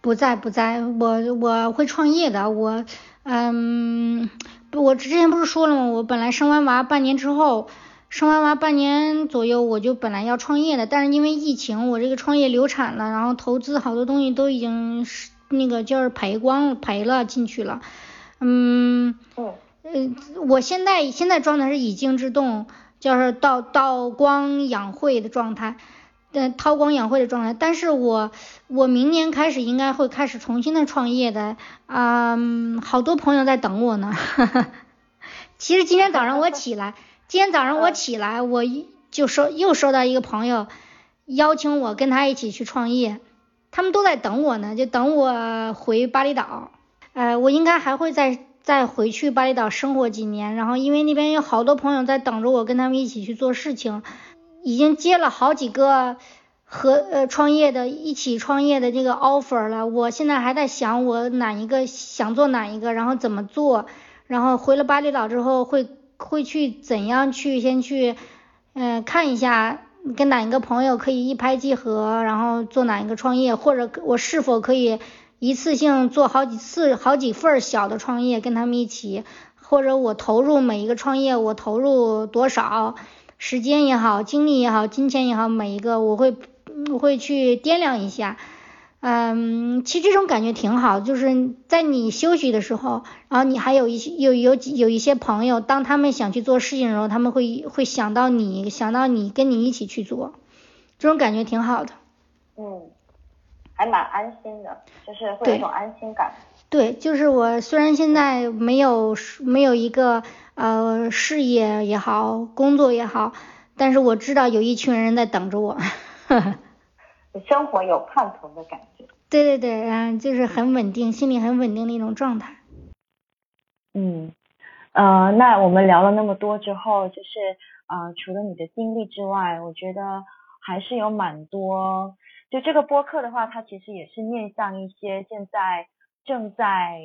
不在，不在，我我会创业的，我嗯。我之前不是说了吗？我本来生完娃半年之后，生完娃半年左右，我就本来要创业的，但是因为疫情，我这个创业流产了，然后投资好多东西都已经是那个就是赔光赔了进去了。嗯，呃，我现在现在状态是以静制动，就是倒倒光养晦的状态。嗯，韬光养晦的状态，但是我我明年开始应该会开始重新的创业的，啊，好多朋友在等我呢。其实今天早上我起来，今天早上我起来，我就收又收到一个朋友邀请我跟他一起去创业，他们都在等我呢，就等我回巴厘岛。呃，我应该还会再再回去巴厘岛生活几年，然后因为那边有好多朋友在等着我跟他们一起去做事情。已经接了好几个和呃创业的一起创业的这个 offer 了，我现在还在想我哪一个想做哪一个，然后怎么做，然后回了巴厘岛之后会会去怎样去先去嗯看一下跟哪一个朋友可以一拍即合，然后做哪一个创业，或者我是否可以一次性做好几次好几份小的创业跟他们一起，或者我投入每一个创业我投入多少。时间也好，精力也好，金钱也好，每一个我会我会去掂量一下。嗯，其实这种感觉挺好，就是在你休息的时候，然后你还有一些有有有一些朋友，当他们想去做事情的时候，他们会会想到你，想到你跟你一起去做，这种感觉挺好的。嗯，还蛮安心的，就是会有一种安心感。对，就是我虽然现在没有没有一个。呃，事业也好，工作也好，但是我知道有一群人在等着我。生活有盼头的感觉。对对对，嗯，就是很稳定，心里很稳定的一种状态。嗯，呃，那我们聊了那么多之后，就是呃，除了你的经历之外，我觉得还是有蛮多。就这个播客的话，它其实也是面向一些现在正在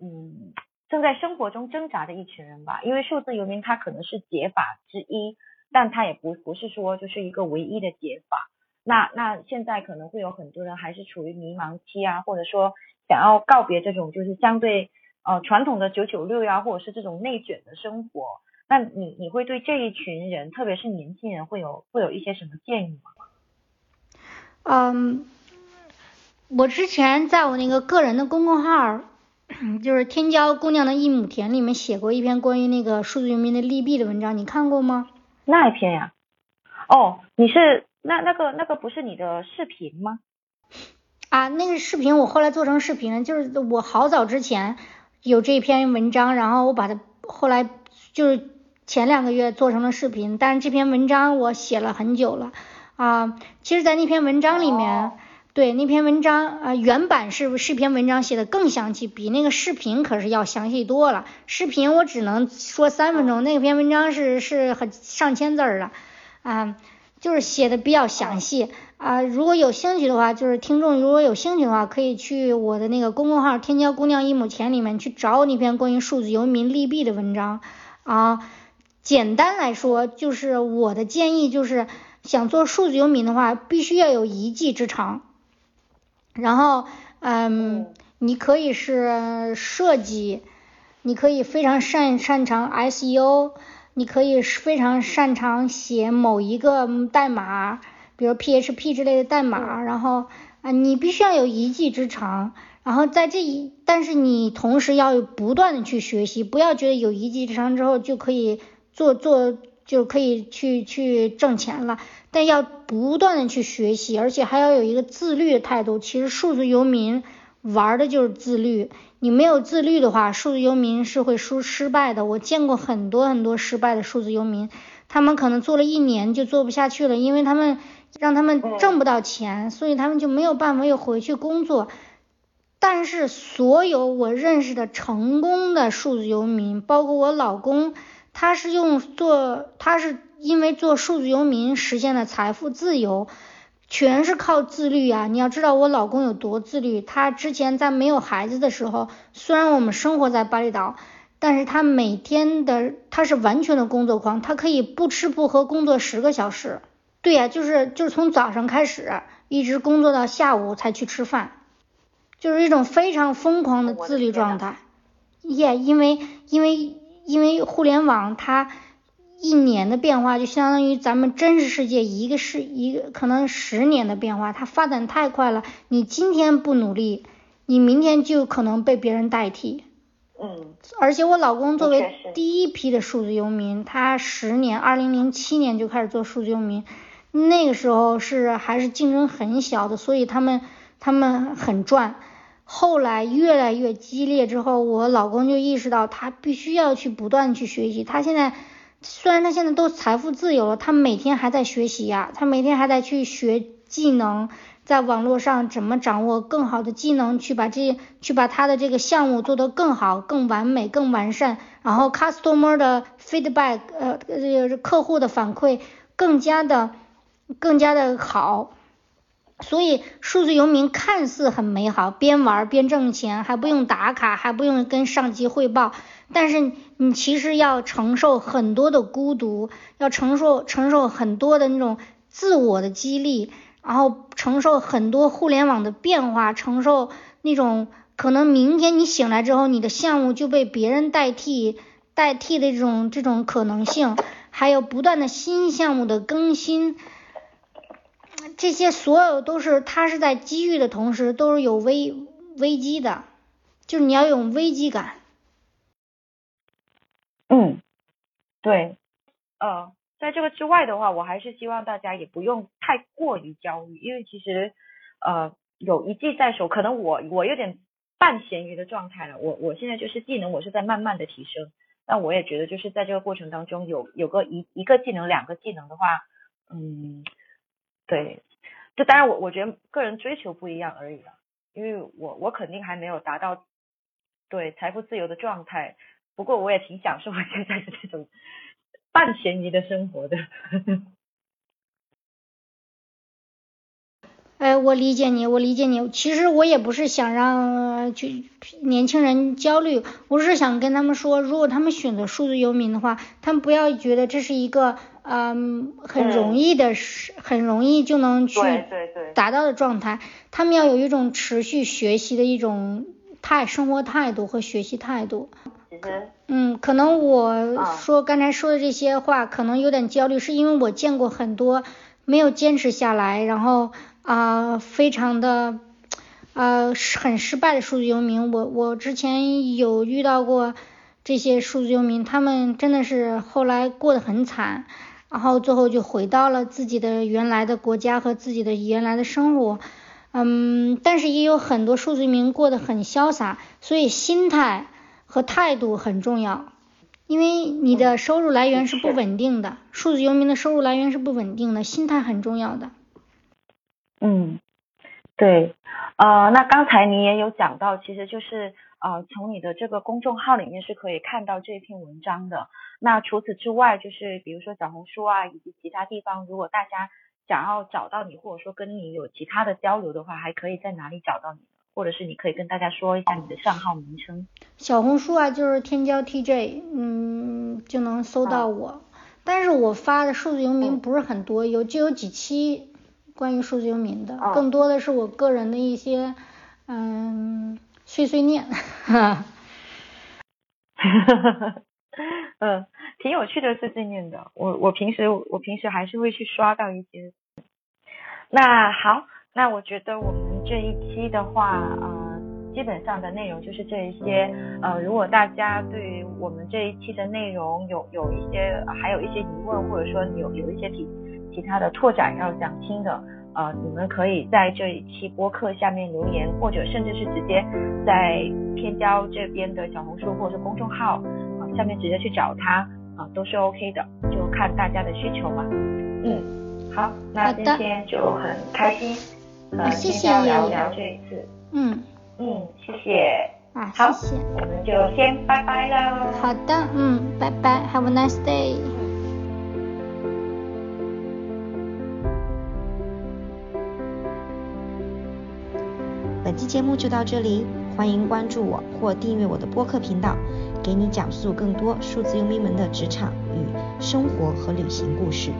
嗯正在生活中挣扎的一群人吧。因为数字游民它可能是解法之一，但它也不不是说就是一个唯一的解法。那那现在可能会有很多人还是处于迷茫期啊，或者说想要告别这种就是相对呃传统的九九六呀，或者是这种内卷的生活。那你你会对这一群人，特别是年轻人，会有会有一些什么建议吗？嗯，我之前在我那个个人的公众号，就是天骄姑娘的一亩田里面写过一篇关于那个数字游民的利弊的文章，你看过吗？那一篇呀？哦，你是。那那个那个不是你的视频吗？啊，那个视频我后来做成视频了，就是我好早之前有这篇文章，然后我把它后来就是前两个月做成了视频，但是这篇文章我写了很久了啊。其实，在那篇文章里面，对那篇文章啊原版是是篇文章写的更详细，比那个视频可是要详细多了。视频我只能说三分钟，那篇文章是是很上千字儿了啊。就是写的比较详细啊，如果有兴趣的话，就是听众如果有兴趣的话，可以去我的那个公众号“天骄姑娘一亩田”里面去找我那篇关于数字游民利弊的文章啊。简单来说，就是我的建议就是，想做数字游民的话，必须要有一技之长。然后，嗯，你可以是设计，你可以非常擅擅长 SEO。你可以非常擅长写某一个代码，比如 PHP 之类的代码，然后啊，你必须要有一技之长，然后在这一，但是你同时要不断的去学习，不要觉得有一技之长之后就可以做做就可以去去挣钱了，但要不断的去学习，而且还要有一个自律的态度。其实数字游民玩的就是自律。你没有自律的话，数字游民是会输失败的。我见过很多很多失败的数字游民，他们可能做了一年就做不下去了，因为他们让他们挣不到钱，所以他们就没有办法又回去工作。但是所有我认识的成功的数字游民，包括我老公，他是用做，他是因为做数字游民实现了财富自由。全是靠自律啊！你要知道我老公有多自律，他之前在没有孩子的时候，虽然我们生活在巴厘岛，但是他每天的他是完全的工作狂，他可以不吃不喝工作十个小时。对呀，就是就是从早上开始，一直工作到下午才去吃饭，就是一种非常疯狂的自律状态。耶，因为因为因为互联网它。一年的变化就相当于咱们真实世界一个是一个可能十年的变化，它发展太快了。你今天不努力，你明天就可能被别人代替。嗯。而且我老公作为第一批的数字游民，他十年，二零零七年就开始做数字游民，那个时候是还是竞争很小的，所以他们他们很赚。后来越来越激烈之后，我老公就意识到他必须要去不断去学习。他现在。虽然他现在都财富自由了，他每天还在学习呀，他每天还在去学技能，在网络上怎么掌握更好的技能，去把这去把他的这个项目做得更好、更完美、更完善，然后 customer 的 feedback，呃，呃，客户的反馈更加的更加的好。所以数字游民看似很美好，边玩边挣钱，还不用打卡，还不用跟上级汇报。但是你其实要承受很多的孤独，要承受承受很多的那种自我的激励，然后承受很多互联网的变化，承受那种可能明天你醒来之后，你的项目就被别人代替代替的这种这种可能性，还有不断的新项目的更新，这些所有都是它是在机遇的同时都是有危危机的，就是你要有危机感。嗯，对，呃，在这个之外的话，我还是希望大家也不用太过于焦虑，因为其实呃有一技在手，可能我我有点半咸鱼的状态了，我我现在就是技能我是在慢慢的提升，那我也觉得就是在这个过程当中有有个一一个技能两个技能的话，嗯，对，这当然我我觉得个人追求不一样而已了，因为我我肯定还没有达到对财富自由的状态，不过我也挺享受我现在的这种半闲鱼的生活的。哎，我理解你，我理解你。其实我也不是想让就年轻人焦虑，我是想跟他们说，如果他们选择数字游民的话，他们不要觉得这是一个嗯很容易的事，很容易就能去达到的状态。他们要有一种持续学习的一种态生活态度和学习态度。嗯，可能我说刚才说的这些话可能有点焦虑，是因为我见过很多没有坚持下来，然后。啊，非常的，呃，很失败的数字游民，我我之前有遇到过这些数字游民，他们真的是后来过得很惨，然后最后就回到了自己的原来的国家和自己的原来的生活，嗯，但是也有很多数字游民过得很潇洒，所以心态和态度很重要，因为你的收入来源是不稳定的，数字游民的收入来源是不稳定的，心态很重要的。嗯，对，呃，那刚才你也有讲到，其实就是呃，从你的这个公众号里面是可以看到这篇文章的。那除此之外，就是比如说小红书啊，以及其他地方，如果大家想要找到你，或者说跟你有其他的交流的话，还可以在哪里找到你？或者是你可以跟大家说一下你的账号名称。小红书啊，就是天骄 TJ，嗯，就能搜到我。但是我发的数字游民不是很多，有就有几期。关于数字游民的，更多的是我个人的一些嗯碎碎念，哈，嗯，挺有趣的碎碎念的。我我平时我平时还是会去刷到一些。那好，那我觉得我们这一期的话，呃，基本上的内容就是这一些。呃，如果大家对于我们这一期的内容有有一些还有一些疑问，或者说有有一些其。其他的拓展要想听的，呃，你们可以在这一期播客下面留言，或者甚至是直接在天骄这边的小红书或者是公众号啊下面直接去找他啊，都是 OK 的，就看大家的需求嘛。嗯，好，那今天就很开心和天骄聊聊这一次。嗯嗯，谢谢。啊，好，我们就先拜拜喽。好的，嗯，拜拜，Have a nice day。本期节目就到这里，欢迎关注我或订阅我的播客频道，给你讲述更多数字游民们的职场与生活和旅行故事。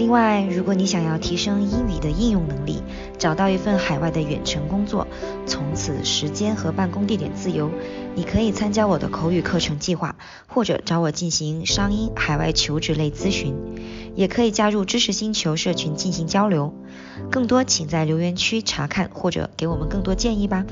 另外，如果你想要提升英语的应用能力，找到一份海外的远程工作，从此时间和办公地点自由，你可以参加我的口语课程计划，或者找我进行商英海外求职类咨询，也可以加入知识星球社群进行交流。更多请在留言区查看，或者给我们更多建议吧。